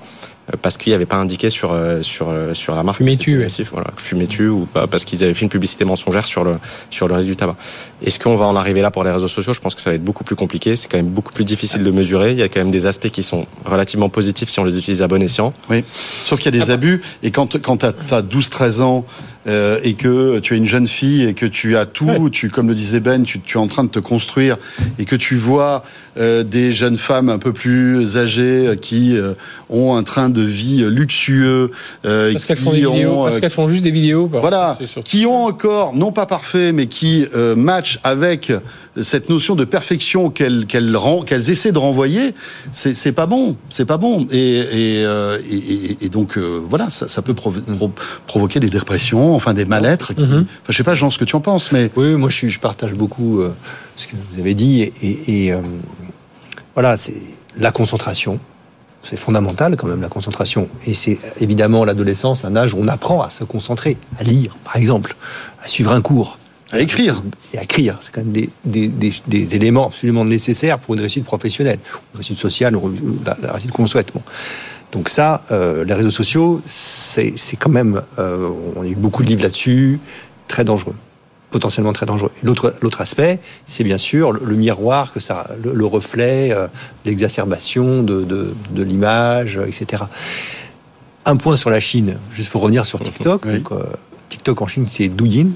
euh, Parce qu'il n'y avait pas indiqué sur, euh, sur, euh, sur la marque. C'était ouais. Voilà, fumez-tu ou pas, parce qu'ils avaient fait une publicité mensongère sur le, sur le reste du tabac. Est-ce qu'on va en arriver là pour les réseaux sociaux? Je pense que ça va être beaucoup plus compliqué. C'est quand même beaucoup plus difficile de mesurer. Il y a quand même des aspects qui sont relativement positifs si on les utilise à bon escient. Oui. Sauf qu'il y a des abus. Et quand, quand tu as, 12-13 ans euh, et que tu es une jeune fille et que tu as tout, tu, comme le disait Ben, tu, tu es en train de te construire et que tu vois euh, des jeunes femmes un peu plus âgées qui euh, ont un train de vie luxueux. euh, Parce qu'elles qui font des vidéos, ont, parce euh, font juste des vidéos. voilà, qui ont encore, non pas parfait, mais qui euh, matchent avec cette notion de perfection qu'elles essaient de renvoyer, c'est pas bon, c'est pas bon. Et, et, euh, et, et- et donc euh, voilà, ça, ça peut provo- pro- provoquer des dépressions, enfin des mal-être. qui- Mhm. Enfin, je sais pas, Jean, ce que tu en penses, mais Oui, moi je, suis- je partage beaucoup euh, ce que vous avez dit et, et- et, euh, voilà, c'est la concentration. C'est fondamental quand même la concentration. Et c'est évidemment l'adolescence, un âge où on apprend à se concentrer, à lire par exemple, à suivre un cours. À écrire. Et à écrire, c'est quand même des, des- des- des éléments absolument nécessaires pour une réussite professionnelle, une réussite sociale, la, la réussite qu'on souhaite. Bon. Donc ça, euh, les réseaux sociaux, c'est quand même, euh, on a eu beaucoup de livres là-dessus, très dangereux, potentiellement très dangereux. L'autre aspect, c'est bien sûr le, le miroir que ça, le, le reflet, euh, l'exacerbation de, de, de l'image, etc. Un point sur la Chine, juste pour revenir sur TikTok. Oui. Donc, euh, TikTok en Chine, c'est Douyin,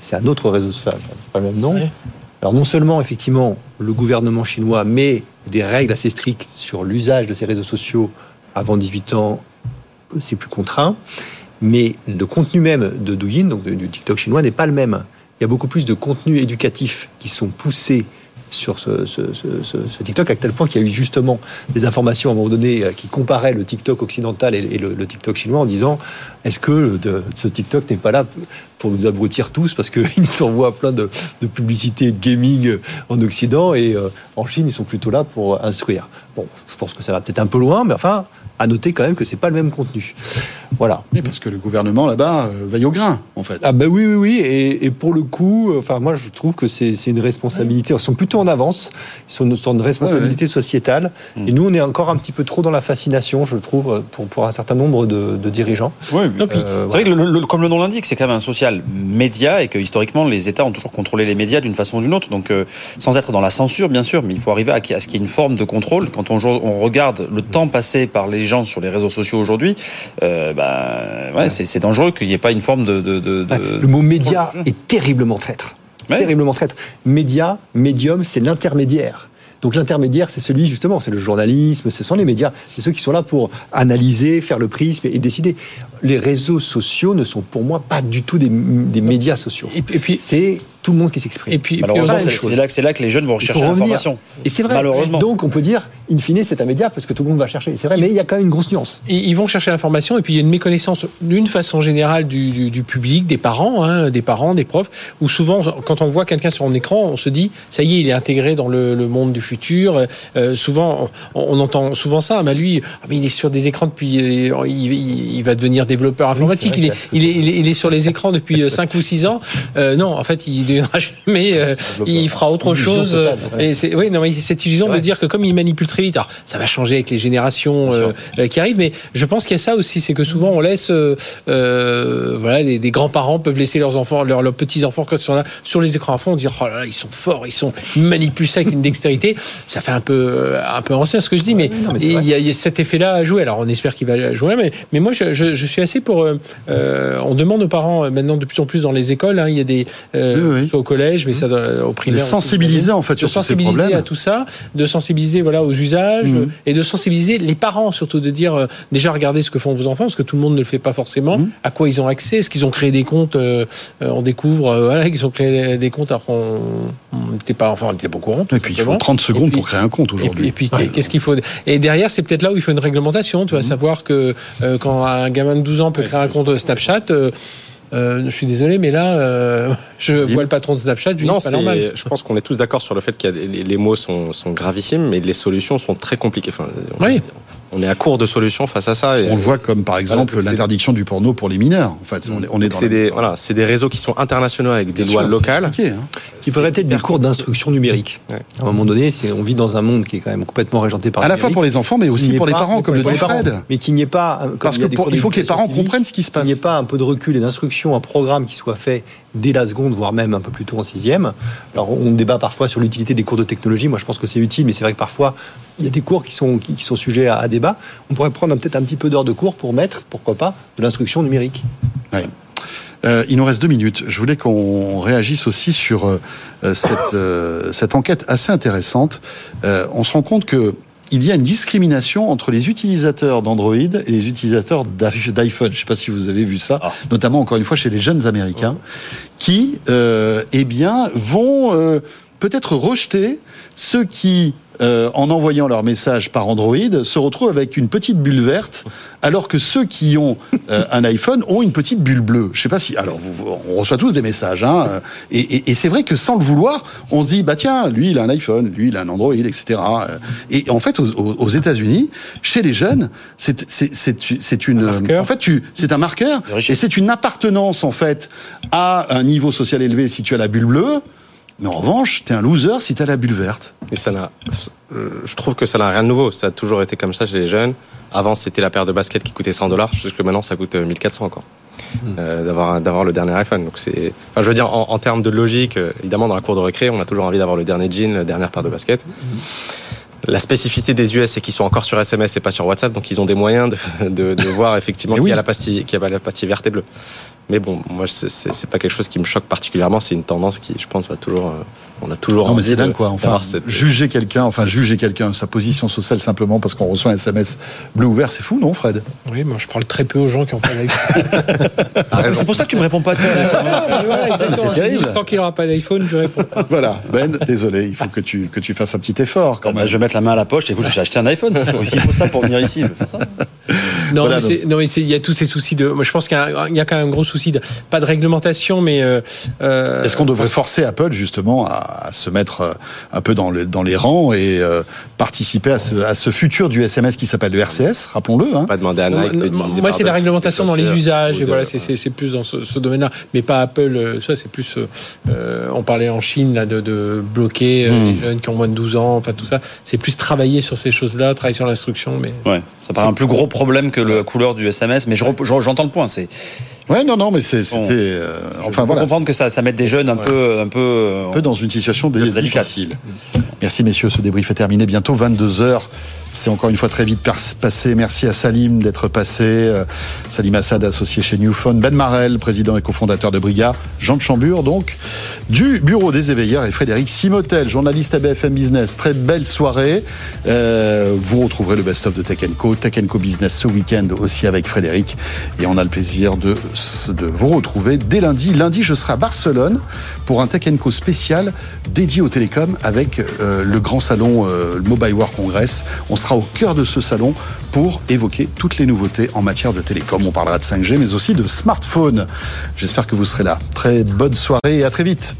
c'est un autre réseau social, c'est pas le même nom. Alors non seulement effectivement le gouvernement chinois met des règles assez strictes sur l'usage de ces réseaux sociaux avant 18 ans, c'est plus contraint, mais le contenu même de Douyin, donc du TikTok chinois, n'est pas le même. Il y a beaucoup plus de contenus éducatifs qui sont poussés sur ce, TikTok, à tel point qu'il y a eu justement des informations à un moment donné euh, qui comparaient le TikTok occidental et, le, TikTok chinois en disant est-ce que ce TikTok n'est pas là pour nous abrutir tous parce qu'il nous envoie plein de, de publicités de gaming en Occident et euh, en Chine ils sont plutôt là pour instruire. Bon, je pense que ça va peut-être un peu loin, mais enfin, À noter quand même que c'est pas le même contenu. Voilà. Oui, parce que le gouvernement là-bas euh, veille au grain, en fait. Ah ben oui, oui, oui. Et, et pour le coup, euh, enfin moi je trouve que c'est c'est une responsabilité. Ils sont plutôt en avance. Ils sont sur une responsabilité sociétale. Et nous, on est encore un petit peu trop dans la fascination, je trouve, pour, pour un certain nombre de, de dirigeants. Oui, Euh, c'est voilà. vrai que le- le- comme le nom l'indique, c'est quand même un social média et que historiquement les États ont toujours contrôlé les médias d'une façon ou d'une autre. Donc euh, sans être dans la censure, bien sûr, mais il faut arriver à ce qu'il y ait une forme de contrôle. Quand on, on regarde le temps passé par les sur les réseaux sociaux aujourd'hui, euh, bah, ouais, c'est c'est dangereux qu'il n'y ait pas une forme de. de, de- Ouais, de- Le mot média est terriblement traître. Terriblement traître. Média, médium, c'est l'intermédiaire. Donc l'intermédiaire, c'est celui justement, c'est le journalisme, ce sont les médias, c'est ceux qui sont là pour analyser, faire le prisme et décider. Les réseaux sociaux ne sont pour moi pas du tout des, des médias sociaux. Et puis, C'est tout le monde qui s'exprime. et puis, Malheureusement, c'est là, que- c'est là que les jeunes vont rechercher l'information. Et c'est vrai. Malheureusement. Donc on peut dire, in fine, c'est un média parce que tout le monde va chercher. C'est vrai, mais il y a quand même une grosse nuance. Ils vont chercher l'information et puis il y a une méconnaissance d'une façon générale du, du- du public, des parents, hein, des parents, des profs, où souvent quand on voit quelqu'un sur un écran, on se dit ça y est, il est intégré dans le, le monde du futur. Euh, souvent, on, on entend souvent ça. Mais lui, ah, mais il est sur des écrans depuis, euh, il, il- il va devenir développeur informatique. c'est il, est, il, est, il, est, il est sur les écrans depuis 5 ou 6 ans. Euh, non, en fait, il ne deviendra jamais. euh, il fera autre chose. totale, ouais. Et c'est, oui, non, mais cette illusion C'est de dire que comme il manipule très vite, alors ça va changer avec les générations euh, euh, qui arrivent, mais je pense qu'il y a ça aussi, c'est que souvent on laisse, euh, euh, voilà, les, des grands-parents peuvent laisser leurs enfants, leurs, leurs petits-enfants quand ils sont là sur les écrans à fond, dire oh là là, ils sont forts, ils sont, ils manipulent ça avec une dextérité. Ça fait un peu, euh, un peu ancien ce que je dis, mais, non, mais c'est il y, a, il y a cet effet-là à jouer. Alors on espère qu'il va jouer, mais, mais moi je, je, je suis assez pour. euh, euh, on demande aux parents euh, maintenant de plus en plus dans les écoles, hein, il y a des, euh, Oui, oui. soit au collège, mais ça au primaire. aussi, sensibiliser, en fait, de sur ces sensibiliser problèmes. à tout ça, de sensibiliser voilà aux usages Mhm. et de sensibiliser les parents surtout de dire euh, déjà regardez ce que font vos enfants parce que tout le monde ne le fait pas forcément. Mhm. À quoi ils ont accès? Est-ce qu'ils ont créé des comptes On découvre voilà qu'ils ont créé des comptes alors qu'on on n'était pas enfin on n'était pas au courant. tout Et puis, il faut simplement. 30 secondes puis- pour créer un compte Et puis, aujourd'hui. et puis, qu'est-ce qu'il faut? Et derrière, c'est peut-être là où il faut une réglementation. Tu vas savoir que quand un gamin de 12 ans peut créer un compte Snapchat. euh, euh, je suis désolé, mais là, euh, je vois le patron de Snapchat, je lui dis Non, c'est pas normal. je pense qu'on est tous d'accord sur le fait que les, les mots sont, sont gravissimes, mais les solutions sont très compliquées. Enfin, on, Oui. On est à court de solutions face à ça. Et, On le voit comme par exemple Voilà, l'interdiction du porno pour les mineurs. En fait, on est, on est donc dans c'est la- des, voilà, c'est des réseaux qui sont internationaux avec des Bien lois sûr, locales. hein. Il faudrait peut-être des cours d'instruction numérique. Ouais. À un moment donné, c'est, on vit dans un monde qui est quand même complètement régenté par À la fois pour les enfants, mais Qu'il aussi pour les parents, comme le dit les parents. Fred. Mais qu'il n'y ait pas. comme Parce il que des pour- il faut que les parents civique, comprennent ce qui se Qu'il passe. n'y ait pas un peu de recul et d'instruction, un programme qui soit fait dès la seconde, voire même un peu plus tôt en sixième. Alors, on débat parfois sur l'utilité des cours de technologie. Moi, je pense que c'est utile, mais c'est vrai que parfois, il y a des cours qui sont, qui, sont sujets à, débat. On pourrait prendre peut-être un petit peu d'heures de cours pour mettre, pourquoi pas, de l'instruction numérique. Ouais. Euh, il nous reste deux minutes. Je voulais qu'on réagisse aussi sur euh, cette, euh, cette enquête assez intéressante. On se rend compte que il y a une discrimination entre les utilisateurs d'Android et les utilisateurs d'i- d'iPhone. Je ne sais pas si vous avez vu ça, notamment encore une fois chez les jeunes Américains, qui, euh, eh bien, vont euh, peut-être rejeter ceux qui euh, en envoyant leur message par Android, se retrouvent avec une petite bulle verte, alors que ceux qui ont euh, un iPhone ont une petite bulle bleue. Je sais pas si. Alors, vous- on reçoit tous des messages, hein, euh, et, et- et c'est vrai que sans le vouloir, on se dit, bah tiens, lui il a un iPhone, lui il a un Android, etc. Euh, Et en fait, aux, aux- aux États-Unis, chez les jeunes, c'est c'est- c'est c'est une. En fait, tu c'est un marqueur, et c'est une appartenance en fait à un niveau social élevé si tu as la bulle bleue. Mais en revanche, t'es un loser si t'as la bulle verte. Et ça n'a, euh, je trouve que ça n'a rien de nouveau. Ça a toujours été comme ça chez les jeunes. Avant, c'était la paire de baskets qui coûtait 100 dollars, jusque maintenant, ça coûte euh, 1400 encore. Euh, d'avoir d'avoir le dernier iPhone. Donc c'est, enfin, je veux dire, en, en termes de logique, euh, évidemment, dans la cour de récré, on a toujours envie d'avoir le dernier jean, la dernière paire de baskets. La spécificité des US, c'est qu'ils sont encore sur SMS et pas sur WhatsApp, donc ils ont des moyens de, de, de voir effectivement y oui. a la pastille, qu'il y a la pastille verte et bleue. Mais bon, moi, c'est- pas quelque chose qui me choque particulièrement. C'est une tendance qui, je pense, va toujours. Euh, on a toujours Non, mais envie c'est dingue de- quoi. Enfin, d'avoir cette- juger quelqu'un, enfin juger quelqu'un, sa position sociale simplement parce qu'on reçoit un SMS bleu ou vert, c'est fou, non, Fred? Oui, moi je parle très peu aux gens qui ont pas d'iPhone. C'est pour ça que tu me réponds pas. toi. Voilà, exactement. c'est terrible. Tant qu'il n'aura pas d'iPhone, je réponds. pas. Voilà, Ben, désolé, il faut que tu que tu fasses un petit effort quand Bah, même. je vais mettre la main à la poche. Écoute, j'ai acheté un iPhone. Il faut, il faut ça pour venir ici. Je vais faire ça. Non, Voilà, mais c'est- donc- non, mais il y a tous ces soucis de. Moi, je pense qu'il y, a un- il y a quand même un gros souci de pas de réglementation, mais euh, euh, Est-ce qu'on devrait forcer Apple justement à, à, se mettre euh, un peu dans, le, dans les rangs et euh, participer à ce, à ce futur du SMS qui s'appelle le RCS, rappelons-le. Hein. Pas demander à Nike d'utiliser Moi, c'est la réglementation dans les usages, et de- voilà, c'est- plus dans ce, ce domaine-là. Mais pas Apple, euh, ça, c'est plus. euh, on parlait en Chine, là, de, de bloquer Hmm. les jeunes qui ont moins de 12 ans, enfin, tout ça. C'est plus travailler sur ces choses-là, travailler sur l'instruction, mais. Ouais, ça paraît un plus gros problème que la couleur du SMS, mais je rep- je- j'entends le point. C'est Ouais, non, non, mais c'était. euh, enfin voilà. comprendre que ça, ça met des jeunes un peu, un peu, un peu dans une situation difficile. Merci messieurs, ce débrief est terminé bientôt 22 heures. C'est encore une fois très vite passé. Merci à Salim d'être passé. Euh, Salim Assad, associé chez Newphone. Ben Marel, président et cofondateur de Briga. Jean de Chambure, donc, du Bureau des éveilleurs. Et Frédéric Simotel, journaliste à BFM Business. Très belle soirée. Euh, vous retrouverez le best-of de Tech Co. Tech Co Business ce week-end aussi avec Frédéric. Et on a le plaisir de, vous retrouver dès lundi. Lundi, je serai à Barcelone pour un Tech Co spécial dédié aux télécoms avec euh, le grand salon le Mobile World Congress. On sera au cœur de ce salon pour évoquer toutes les nouveautés en matière de télécom. On parlera de 5G, mais aussi de smartphones. J'espère que vous serez là. Très bonne soirée et à très vite.